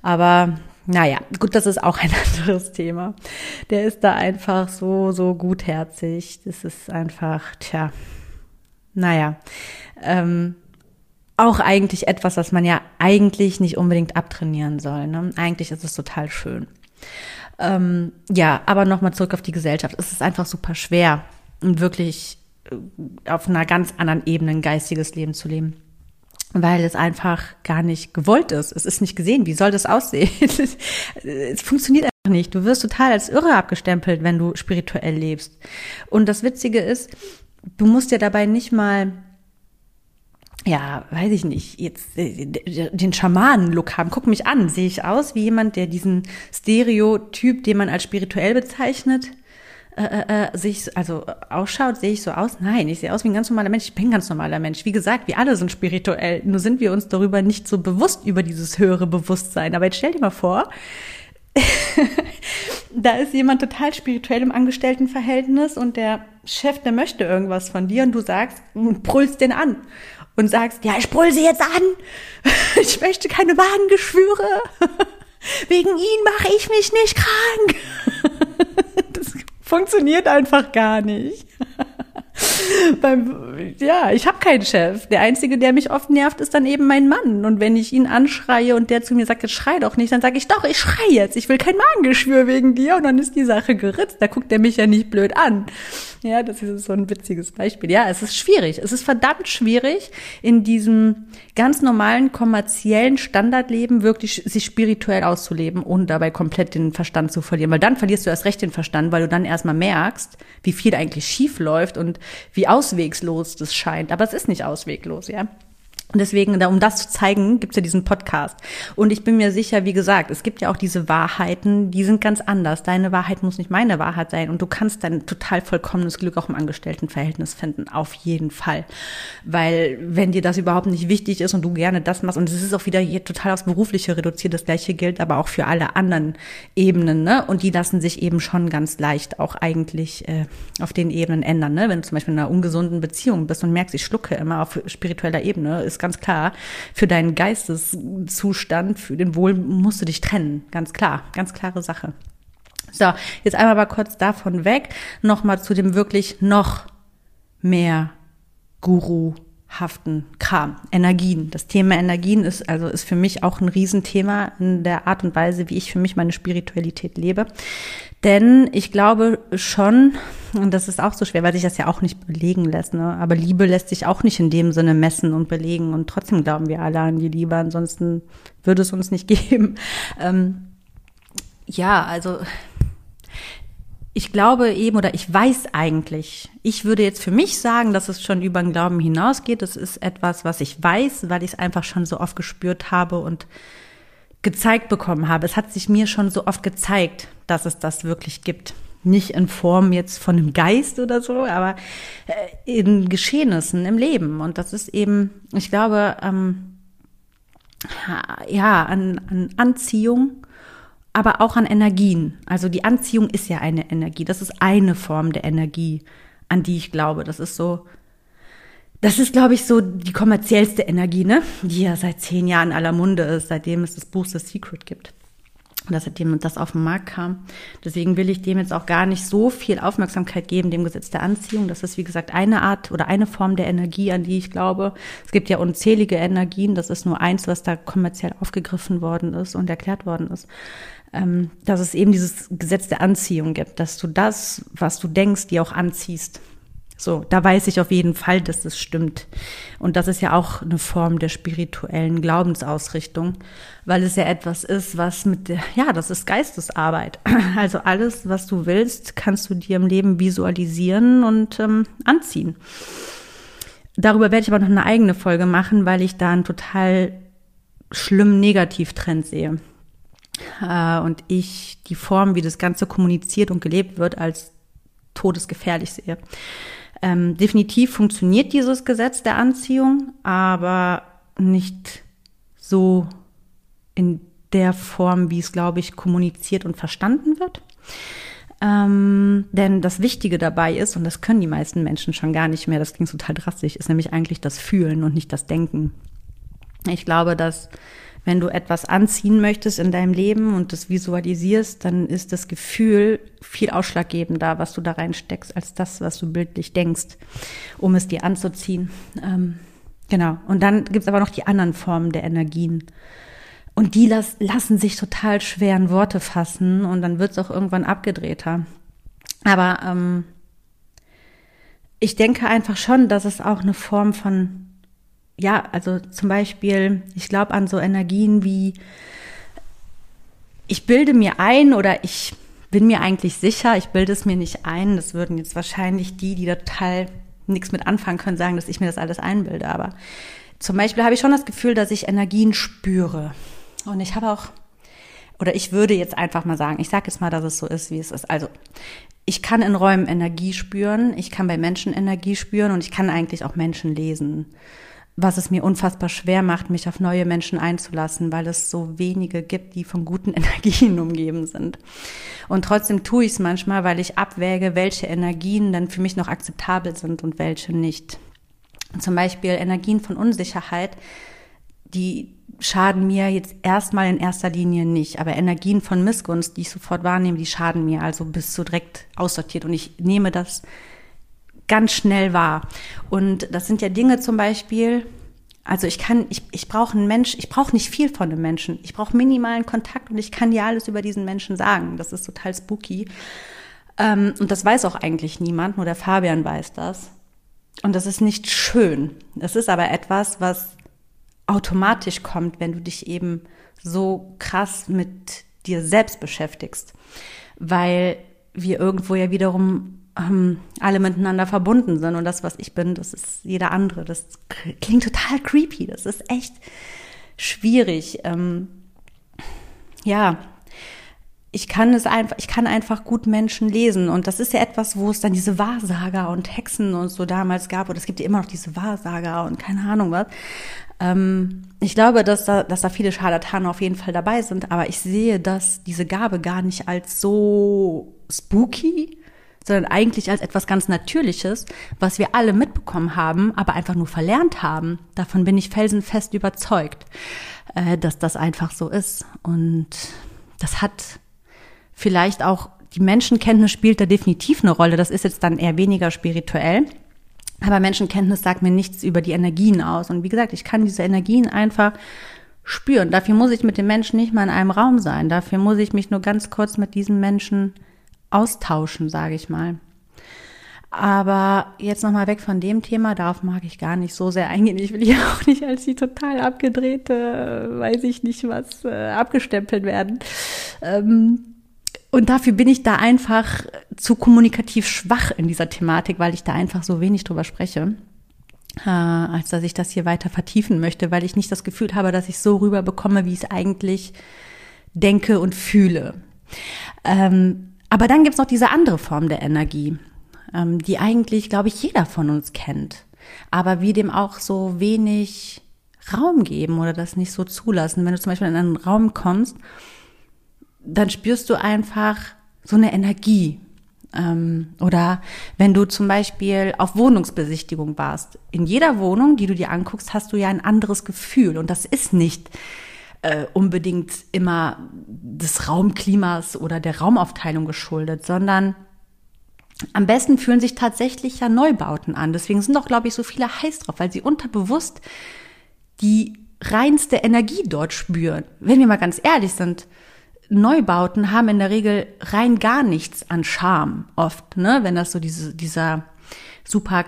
Aber naja, gut, das ist auch ein anderes Thema. Der ist da einfach so, so gutherzig. Das ist einfach, tja, naja. Ähm, auch eigentlich etwas, was man ja eigentlich nicht unbedingt abtrainieren soll. Ne? Eigentlich ist es total schön. Ähm, ja, aber nochmal zurück auf die Gesellschaft. Es ist einfach super schwer wirklich äh, auf einer ganz anderen Ebene ein geistiges Leben zu leben. Weil es einfach gar nicht gewollt ist. Es ist nicht gesehen. Wie soll das aussehen? es funktioniert einfach nicht. Du wirst total als irre abgestempelt, wenn du spirituell lebst. Und das Witzige ist, du musst ja dabei nicht mal ja, weiß ich nicht, jetzt äh, den Schamanen-Look haben. Guck mich an, sehe ich aus wie jemand, der diesen Stereotyp, den man als spirituell bezeichnet, äh, äh, äh sich also ausschaut, sehe ich so aus? Nein, ich sehe aus wie ein ganz normaler Mensch. Ich bin ein ganz normaler Mensch. Wie gesagt, wir alle sind spirituell. Nur sind wir uns darüber nicht so bewusst über dieses höhere Bewusstsein. Aber jetzt stell dir mal vor, da ist jemand total spirituell im Angestelltenverhältnis und der Chef, der möchte irgendwas von dir und du sagst brüllst den an und sagst, ja, ich brüll sie jetzt an. Ich möchte keine Magengeschwüre. Wegen ihnen mache ich mich nicht krank. Das funktioniert einfach gar nicht. beim, ja, ich habe keinen Chef. Der einzige, der mich oft nervt, ist dann eben mein Mann. Und wenn ich ihn anschreie und der zu mir sagt, jetzt schrei doch nicht, dann sage ich doch, ich schrei jetzt. Ich will kein Magengeschwür wegen dir. Und dann ist die Sache geritzt. Da guckt er mich ja nicht blöd an. Ja, das ist so ein witziges Beispiel. Ja, es ist schwierig. Es ist verdammt schwierig, in diesem ganz normalen kommerziellen Standardleben wirklich sich spirituell auszuleben und dabei komplett den Verstand zu verlieren. Weil dann verlierst du erst recht den Verstand, weil du dann erstmal merkst, wie viel eigentlich schief läuft und wie auswegslos das scheint. Aber es ist nicht ausweglos, ja. Und deswegen, um das zu zeigen, gibt's ja diesen Podcast. Und ich bin mir sicher, wie gesagt, es gibt ja auch diese Wahrheiten, die sind ganz anders. Deine Wahrheit muss nicht meine Wahrheit sein. Und du kannst dein total vollkommenes Glück auch im Angestelltenverhältnis finden. Auf jeden Fall. Weil, wenn dir das überhaupt nicht wichtig ist und du gerne das machst, und es ist auch wieder hier total aufs Berufliche reduziert, das gleiche gilt aber auch für alle anderen Ebenen, ne? Und die lassen sich eben schon ganz leicht auch eigentlich äh, auf den Ebenen ändern, ne? Wenn du zum Beispiel in einer ungesunden Beziehung bist und merkst, ich schlucke immer auf spiritueller Ebene, ist ganz klar. Für deinen Geisteszustand, für den Wohl musst du dich trennen. Ganz klar. Ganz klare Sache. So, jetzt einmal mal kurz davon weg. Nochmal zu dem wirklich noch mehr Guru haften Kram, Energien. Das Thema Energien ist also ist für mich auch ein Riesenthema in der Art und Weise, wie ich für mich meine Spiritualität lebe. Denn ich glaube schon, und das ist auch so schwer, weil sich das ja auch nicht belegen lässt, ne? aber Liebe lässt sich auch nicht in dem Sinne messen und belegen. Und trotzdem glauben wir alle an die Liebe, ansonsten würde es uns nicht geben. Ähm, ja, also ich glaube eben oder ich weiß eigentlich, ich würde jetzt für mich sagen, dass es schon über den Glauben hinausgeht. Das ist etwas, was ich weiß, weil ich es einfach schon so oft gespürt habe und gezeigt bekommen habe. Es hat sich mir schon so oft gezeigt, dass es das wirklich gibt. Nicht in Form jetzt von einem Geist oder so, aber äh, in Geschehnissen im Leben. Und das ist eben, ich glaube, ähm, ja, an, an Anziehung, aber auch an Energien. Also die Anziehung ist ja eine Energie. Das ist eine Form der Energie, an die ich glaube. Das ist so, das ist, glaube ich, so die kommerziellste Energie, ne? Die ja seit zehn Jahren aller Munde ist, seitdem es das Buch The Secret gibt. Oder seitdem das auf den Markt kam. Deswegen will ich dem jetzt auch gar nicht so viel Aufmerksamkeit geben, dem Gesetz der Anziehung. Das ist, wie gesagt, eine Art oder eine Form der Energie, an die ich glaube. Es gibt ja unzählige Energien. Das ist nur eins, was da kommerziell aufgegriffen worden ist und erklärt worden ist. Ähm, dass es eben dieses Gesetz der Anziehung gibt, dass du das, was du denkst, dir auch anziehst. So, da weiß ich auf jeden Fall, dass das stimmt. Und das ist ja auch eine Form der spirituellen Glaubensausrichtung, weil es ja etwas ist, was mit der, ja, das ist Geistesarbeit. Also alles, was du willst, kannst du dir im Leben visualisieren und ähm, anziehen. Darüber werde ich aber noch eine eigene Folge machen, weil ich da einen total schlimmen Negativtrend sehe. Äh, und ich die Form, wie das Ganze kommuniziert und gelebt wird, als todesgefährlich sehe. Ähm, definitiv funktioniert dieses Gesetz der Anziehung, aber nicht so in der Form, wie es, glaube ich, kommuniziert und verstanden wird. Ähm, denn das Wichtige dabei ist, und das können die meisten Menschen schon gar nicht mehr, das klingt total drastisch, ist nämlich eigentlich das Fühlen und nicht das Denken. Ich glaube, dass wenn du etwas anziehen möchtest in deinem Leben und das visualisierst, dann ist das Gefühl viel ausschlaggebender, was du da reinsteckst, als das, was du bildlich denkst, um es dir anzuziehen. Ähm, genau. Und dann gibt's aber noch die anderen Formen der Energien. Und die las lassen sich total schwer in Worte fassen und dann wird's auch irgendwann abgedrehter. Aber ähm, ich denke einfach schon, dass es auch eine Form von ja, also zum Beispiel, ich glaube an so Energien wie, ich bilde mir ein oder ich bin mir eigentlich sicher, ich bilde es mir nicht ein. Das würden jetzt wahrscheinlich die, die total nichts mit anfangen können, sagen, dass ich mir das alles einbilde. Aber zum Beispiel habe ich schon das Gefühl, dass ich Energien spüre. Und ich habe auch, oder ich würde jetzt einfach mal sagen, ich sage jetzt mal, dass es so ist, wie es ist. Also ich kann in Räumen Energie spüren, ich kann bei Menschen Energie spüren und ich kann eigentlich auch Menschen lesen was es mir unfassbar schwer macht, mich auf neue Menschen einzulassen, weil es so wenige gibt, die von guten Energien umgeben sind. Und trotzdem tue ich es manchmal, weil ich abwäge, welche Energien dann für mich noch akzeptabel sind und welche nicht. Zum Beispiel Energien von Unsicherheit, die schaden mir jetzt erstmal in erster Linie nicht, aber Energien von Missgunst, die ich sofort wahrnehme, die schaden mir, also bist du direkt aussortiert und ich nehme das ganz schnell wahr. Und das sind ja Dinge zum Beispiel, also ich kann, ich, ich brauche einen Mensch, ich brauche nicht viel von einem Menschen. Ich brauche minimalen Kontakt und ich kann dir alles über diesen Menschen sagen. Das ist total spooky. Ähm, und das weiß auch eigentlich niemand, nur der Fabian weiß das. Und das ist nicht schön. Das ist aber etwas, was automatisch kommt, wenn du dich eben so krass mit dir selbst beschäftigst. Weil wir irgendwo ja wiederum ähm, alle miteinander verbunden sind. Und das, was ich bin, das ist jeder andere. Das klingt total creepy. Das ist echt schwierig. Ähm, ja, ich kann es einfach, ich kann einfach gut Menschen lesen. Und das ist ja etwas, wo es dann diese Wahrsager und Hexen und so damals gab. Und es gibt ja immer noch diese Wahrsager und keine Ahnung was. Ähm, ich glaube, dass da, dass da viele Scharlatane auf jeden Fall dabei sind. Aber ich sehe, dass diese Gabe gar nicht als so spooky sondern eigentlich als etwas ganz Natürliches, was wir alle mitbekommen haben, aber einfach nur verlernt haben. Davon bin ich felsenfest überzeugt, äh, dass das einfach so ist. Und das hat vielleicht auch, die Menschenkenntnis spielt da definitiv eine Rolle. Das ist jetzt dann eher weniger spirituell. Aber Menschenkenntnis sagt mir nichts über die Energien aus. Und wie gesagt, ich kann diese Energien einfach spüren. Dafür muss ich mit dem Menschen nicht mal in einem Raum sein. Dafür muss ich mich nur ganz kurz mit diesem Menschen austauschen, sage ich mal. Aber jetzt nochmal weg von dem Thema, darauf mag ich gar nicht so sehr eingehen. Ich will hier auch nicht als die total abgedrehte, weiß ich nicht was, äh, abgestempelt werden. Ähm, und dafür bin ich da einfach zu kommunikativ schwach in dieser Thematik, weil ich da einfach so wenig drüber spreche, äh, als dass ich das hier weiter vertiefen möchte, weil ich nicht das Gefühl habe, dass ich so rüberbekomme, wie ich es eigentlich denke und fühle. Ähm, aber dann gibt's noch diese andere Form der Energie, ähm, die eigentlich, glaube ich, jeder von uns kennt. Aber wir dem auch so wenig Raum geben oder das nicht so zulassen. Wenn du zum Beispiel in einen Raum kommst, dann spürst du einfach so eine Energie. Ähm, oder wenn du zum Beispiel auf Wohnungsbesichtigung warst. In jeder Wohnung, die du dir anguckst, hast du ja ein anderes Gefühl. Und das ist nicht äh, unbedingt immer des Raumklimas oder der Raumaufteilung geschuldet, sondern am besten fühlen sich tatsächlich ja Neubauten an. Deswegen sind doch, glaube ich, so viele heiß drauf, weil sie unterbewusst die reinste Energie dort spüren. Wenn wir mal ganz ehrlich sind, Neubauten haben in der Regel rein gar nichts an Charme oft, ne? Wenn das so diese, dieser super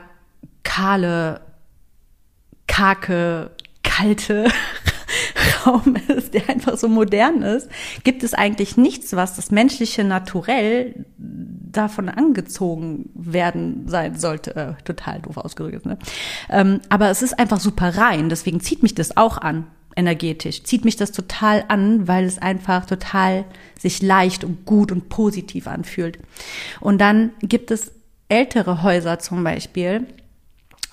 kahle, karke, kalte Raum ist, der einfach so modern ist, gibt es eigentlich nichts, was das menschliche Naturell davon angezogen werden sein sollte. Äh, total doof ausgedrückt, ne? Ähm, aber es ist einfach super rein, deswegen zieht mich das auch an energetisch. Zieht mich das total an, weil es einfach total sich leicht und gut und positiv anfühlt. Und dann gibt es ältere Häuser zum Beispiel,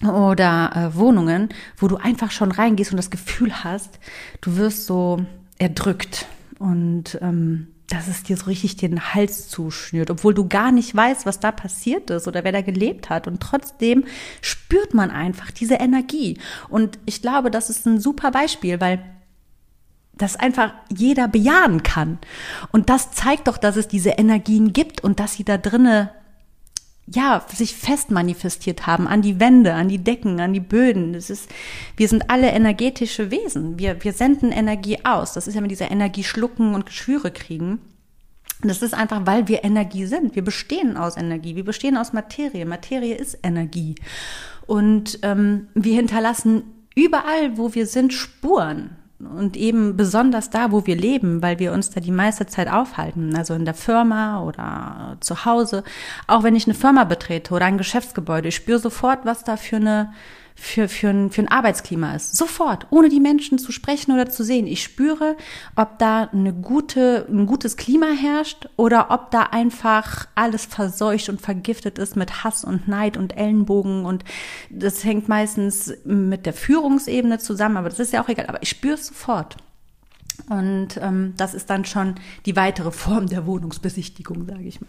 oder äh, Wohnungen, wo du einfach schon reingehst und das Gefühl hast, du wirst so erdrückt und ähm, dass es dir so richtig den Hals zuschnürt, obwohl du gar nicht weißt, was da passiert ist oder wer da gelebt hat. Und trotzdem spürt man einfach diese Energie. Und ich glaube, das ist ein super Beispiel, weil das einfach jeder bejahen kann. Und das zeigt doch, dass es diese Energien gibt und dass sie da drinne ja, sich fest manifestiert haben an die Wände, an die Decken, an die Böden. Das ist, wir sind alle energetische Wesen. Wir, wir senden Energie aus. Das ist ja mit dieser Energie schlucken und Geschwüre kriegen. Das ist einfach, weil wir Energie sind. Wir bestehen aus Energie. Wir bestehen aus Materie. Materie ist Energie. Und ähm, wir hinterlassen überall, wo wir sind, Spuren und eben besonders da, wo wir leben, weil wir uns da die meiste Zeit aufhalten, also in der Firma oder zu Hause. Auch wenn ich eine Firma betrete oder ein Geschäftsgebäude, ich spüre sofort, was da für eine für, für, ein, für ein Arbeitsklima ist. Sofort, ohne die Menschen zu sprechen oder zu sehen. Ich spüre, ob da eine gute, ein gutes Klima herrscht oder ob da einfach alles verseucht und vergiftet ist mit Hass und Neid und Ellenbogen. Und das hängt meistens mit der Führungsebene zusammen, aber das ist ja auch egal. Aber ich spüre es sofort. Und ähm, das ist dann schon die weitere Form der Wohnungsbesichtigung, sage ich mal.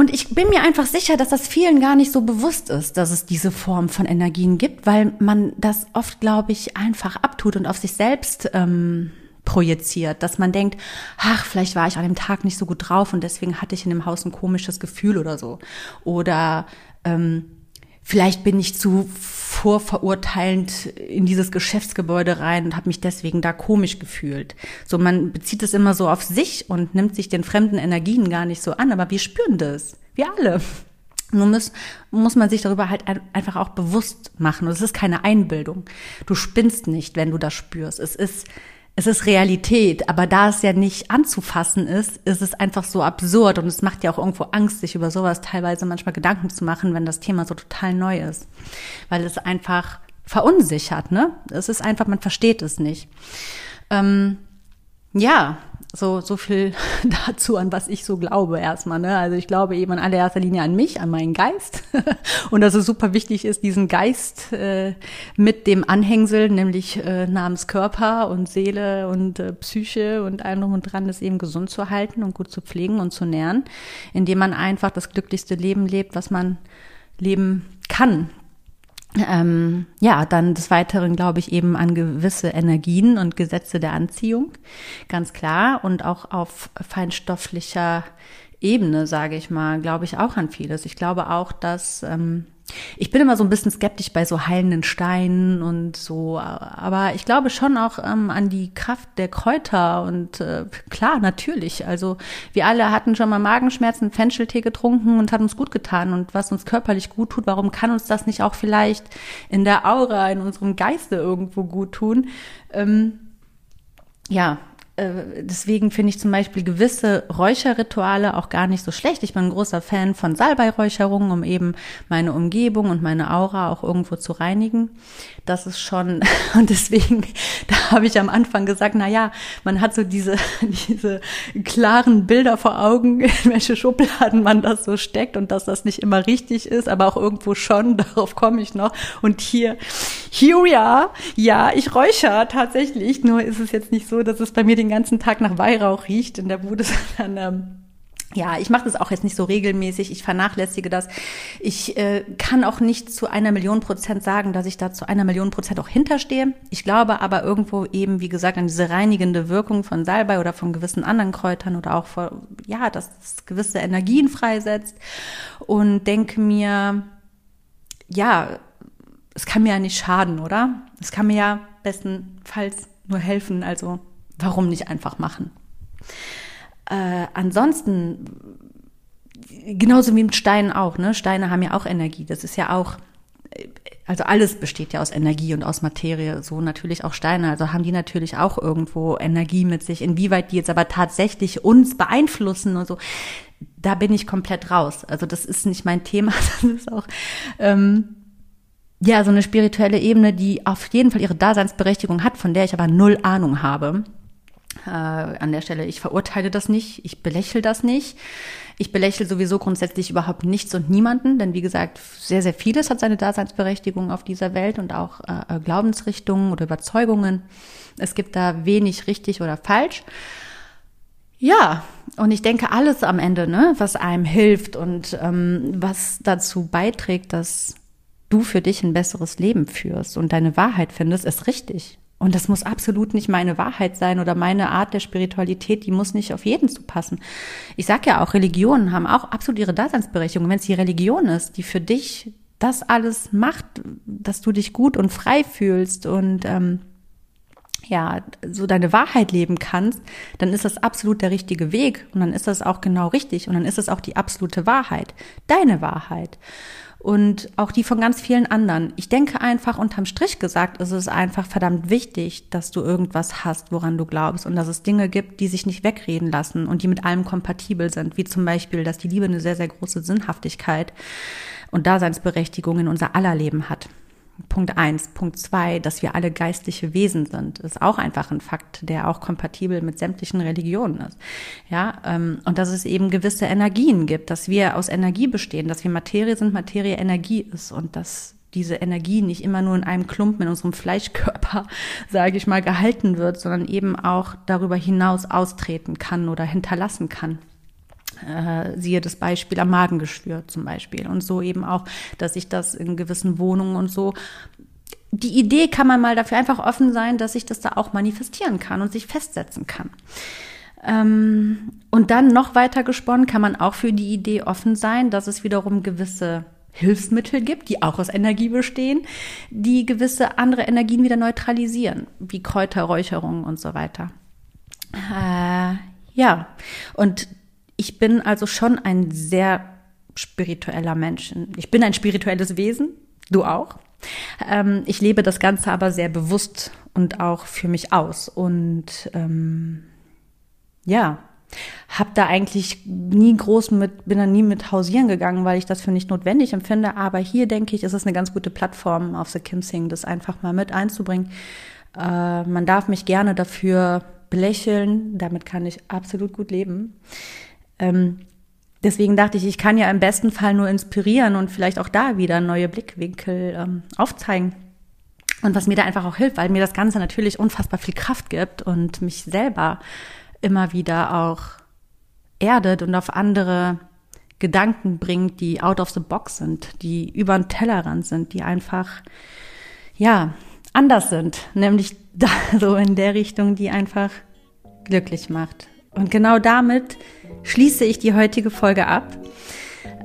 Und ich bin mir einfach sicher, dass das vielen gar nicht so bewusst ist, dass es diese Form von Energien gibt, weil man das oft, glaube ich, einfach abtut und auf sich selbst ähm, projiziert, dass man denkt, ach, vielleicht war ich an dem Tag nicht so gut drauf und deswegen hatte ich in dem Haus ein komisches Gefühl oder so. Oder ähm, vielleicht bin ich zu vorverurteilend in dieses Geschäftsgebäude rein und habe mich deswegen da komisch gefühlt. So, man bezieht es immer so auf sich und nimmt sich den fremden Energien gar nicht so an, aber wir spüren das. Wir alle. Nun muss, muss man sich darüber halt einfach auch bewusst machen. Und es ist keine Einbildung. Du spinnst nicht, wenn du das spürst. Es ist, es ist Realität. Aber da es ja nicht anzufassen ist, ist es einfach so absurd. Und es macht ja auch irgendwo Angst, sich über sowas teilweise manchmal Gedanken zu machen, wenn das Thema so total neu ist. Weil es einfach verunsichert, ne? Es ist einfach, man versteht es nicht. Ähm, ja, so, so viel dazu, an was ich so glaube erstmal. Ne? Also ich glaube eben in allererster Linie an mich, an meinen Geist. und dass es super wichtig ist, diesen Geist äh, mit dem Anhängsel, nämlich äh, namens Körper und Seele und äh, Psyche und allem drum und dran, das eben gesund zu halten und gut zu pflegen und zu nähren, indem man einfach das glücklichste Leben lebt, was man leben kann ähm, ja, dann des Weiteren glaube ich eben an gewisse Energien und Gesetze der Anziehung, ganz klar. Und auch auf feinstofflicher Ebene, sage ich mal, glaube ich auch an vieles. Ich glaube auch, dass ähm, ich bin immer so ein bisschen skeptisch bei so heilenden Steinen und so, aber ich glaube schon auch ähm, an die Kraft der Kräuter und äh, klar, natürlich. Also wir alle hatten schon mal Magenschmerzen, Fencheltee getrunken und hat uns gut getan und was uns körperlich gut tut, warum kann uns das nicht auch vielleicht in der Aura, in unserem Geiste irgendwo gut tun? Ähm, ja, deswegen finde ich zum Beispiel gewisse Räucherrituale auch gar nicht so schlecht. Ich bin ein großer Fan von Salbeiräucherungen, um eben meine Umgebung und meine Aura auch irgendwo zu reinigen. Das ist schon, und deswegen, da habe ich am Anfang gesagt, na ja, man hat so diese, diese klaren Bilder vor Augen, in welche Schubladen man das so steckt und dass das nicht immer richtig ist, aber auch irgendwo schon, darauf komme ich noch. Und hier, here we are. Ja, ich räuchere tatsächlich, nur ist es jetzt nicht so, dass es bei mir den ganzen Tag nach Weihrauch riecht in der Bude, sondern ähm, ja, ich mache das auch jetzt nicht so regelmäßig. Ich vernachlässige das. Ich äh, kann auch nicht zu einer Million Prozent sagen, dass ich da zu einer Million Prozent auch hinterstehe. Ich glaube aber irgendwo eben, wie gesagt, an diese reinigende Wirkung von Salbei oder von gewissen anderen Kräutern oder auch vor, ja, dass es gewisse Energien freisetzt und denke mir, ja, es kann mir ja nicht schaden, oder? Es kann mir ja bestenfalls nur helfen. Also Warum nicht einfach machen? Äh, ansonsten, genauso wie mit Steinen auch, ne? Steine haben ja auch Energie. Das ist ja auch, also alles besteht ja aus Energie und aus Materie, so natürlich auch Steine. Also haben die natürlich auch irgendwo Energie mit sich. Inwieweit die jetzt aber tatsächlich uns beeinflussen und so, da bin ich komplett raus. Also das ist nicht mein Thema. Das ist auch ähm, ja so eine spirituelle Ebene, die auf jeden Fall ihre Daseinsberechtigung hat, von der ich aber null Ahnung habe. Äh, an der Stelle, ich verurteile das nicht, ich belächle das nicht. Ich belächle sowieso grundsätzlich überhaupt nichts und niemanden, denn wie gesagt, sehr, sehr vieles hat seine Daseinsberechtigung auf dieser Welt und auch äh, Glaubensrichtungen oder Überzeugungen. Es gibt da wenig richtig oder falsch. Ja, und ich denke, alles am Ende, ne, was einem hilft und ähm, was dazu beiträgt, dass du für dich ein besseres Leben führst und deine Wahrheit findest, ist richtig. Und das muss absolut nicht meine Wahrheit sein oder meine Art der Spiritualität, die muss nicht auf jeden zu passen. Ich sage ja auch, Religionen haben auch absolut ihre Daseinsberechtigung. Wenn es die Religion ist, die für dich das alles macht, dass du dich gut und frei fühlst und ähm, ja, so deine Wahrheit leben kannst, dann ist das absolut der richtige Weg und dann ist das auch genau richtig und dann ist es auch die absolute Wahrheit, deine Wahrheit und auch die von ganz vielen anderen. Ich denke einfach, unterm Strich gesagt, ist es einfach verdammt wichtig, dass du irgendwas hast, woran du glaubst und dass es Dinge gibt, die sich nicht wegreden lassen und die mit allem kompatibel sind, wie zum Beispiel, dass die Liebe eine sehr, sehr große Sinnhaftigkeit und Daseinsberechtigung in unser aller Leben hat. Punkt eins. Punkt zwei, dass wir alle geistliche Wesen sind, ist auch einfach ein Fakt, der auch kompatibel mit sämtlichen Religionen ist. Ja, ähm, und dass es eben gewisse Energien gibt, dass wir aus Energie bestehen, dass wir Materie sind, Materie Energie ist und dass diese Energie nicht immer nur in einem Klumpen in unserem Fleischkörper, sage ich mal, gehalten wird, sondern eben auch darüber hinaus austreten kann oder hinterlassen kann. Äh, siehe das Beispiel am Magengeschwür zum Beispiel. Und so eben auch, dass ich das in gewissen Wohnungen und so die Idee kann man mal dafür einfach offen sein, dass sich das da auch manifestieren kann und sich festsetzen kann. Ähm, und dann noch weiter gesponnen kann man auch für die Idee offen sein, dass es wiederum gewisse Hilfsmittel gibt, die auch aus Energie bestehen, die gewisse andere Energien wieder neutralisieren, wie Kräuterräucherungen und so weiter. Äh, ja, und ich bin also schon ein sehr spiritueller Mensch. Ich bin ein spirituelles Wesen, du auch. Ähm, ich lebe das Ganze aber sehr bewusst und auch für mich aus. Und ähm, ja, habe da eigentlich nie groß mit, bin da nie mit hausieren gegangen, weil ich das für nicht notwendig empfinde. Aber hier denke ich, ist es eine ganz gute Plattform auf The Kim Sing, das einfach mal mit einzubringen. Äh, man darf mich gerne dafür belächeln, damit kann ich absolut gut leben. Ähm, deswegen dachte ich, ich kann ja im besten Fall nur inspirieren und vielleicht auch da wieder neue Blickwinkel ähm, aufzeigen. Und was mir da einfach auch hilft, weil mir das Ganze natürlich unfassbar viel Kraft gibt und mich selber immer wieder auch erdet und auf andere Gedanken bringt, die out of the box sind, die über den Tellerrand sind, die einfach, ja, anders sind, nämlich da, so in der Richtung, die einfach glücklich macht. Und genau damit schließe ich die heutige Folge ab.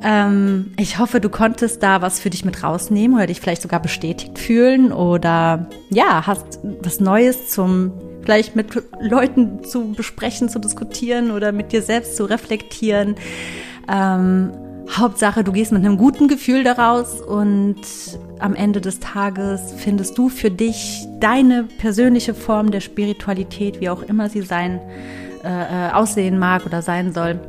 Ähm, ich hoffe, du konntest da was für dich mit rausnehmen oder dich vielleicht sogar bestätigt fühlen oder ja, hast was Neues zum vielleicht mit Leuten zu besprechen, zu diskutieren oder mit dir selbst zu reflektieren. Ähm, Hauptsache, du gehst mit einem guten Gefühl daraus und am Ende des Tages findest du für dich deine persönliche Form der Spiritualität, wie auch immer sie sein, äh, äh aussehen mag oder sein soll.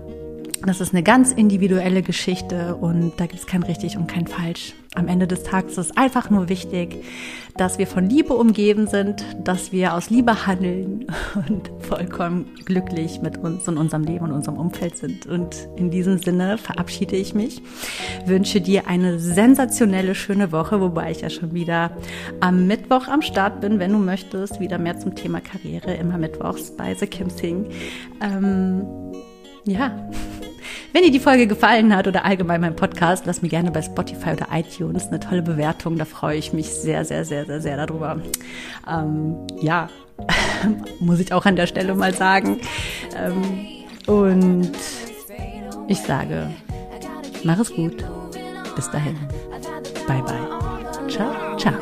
Das ist eine ganz individuelle Geschichte und da gibt es kein richtig und kein falsch. Am Ende des Tages ist einfach nur wichtig, dass wir von Liebe umgeben sind, dass wir aus Liebe handeln und vollkommen glücklich mit uns und unserem Leben und unserem Umfeld sind. Und in diesem Sinne verabschiede ich mich, wünsche dir eine sensationelle, schöne Woche, wobei ich ja schon wieder am Mittwoch am Start bin, wenn du möchtest, wieder mehr zum Thema Karriere, immer mittwochs bei The Kim Sing. Ähm, ja. Wenn dir die Folge gefallen hat oder allgemein mein Podcast, lass mir gerne bei Spotify oder iTunes eine tolle Bewertung. Da freue ich mich sehr, sehr, sehr, sehr, sehr darüber. Ähm, ja, muss ich auch an der Stelle mal sagen. Ähm, und ich sage, mach es gut. Bis dahin. Bye, bye. Ciao, ciao.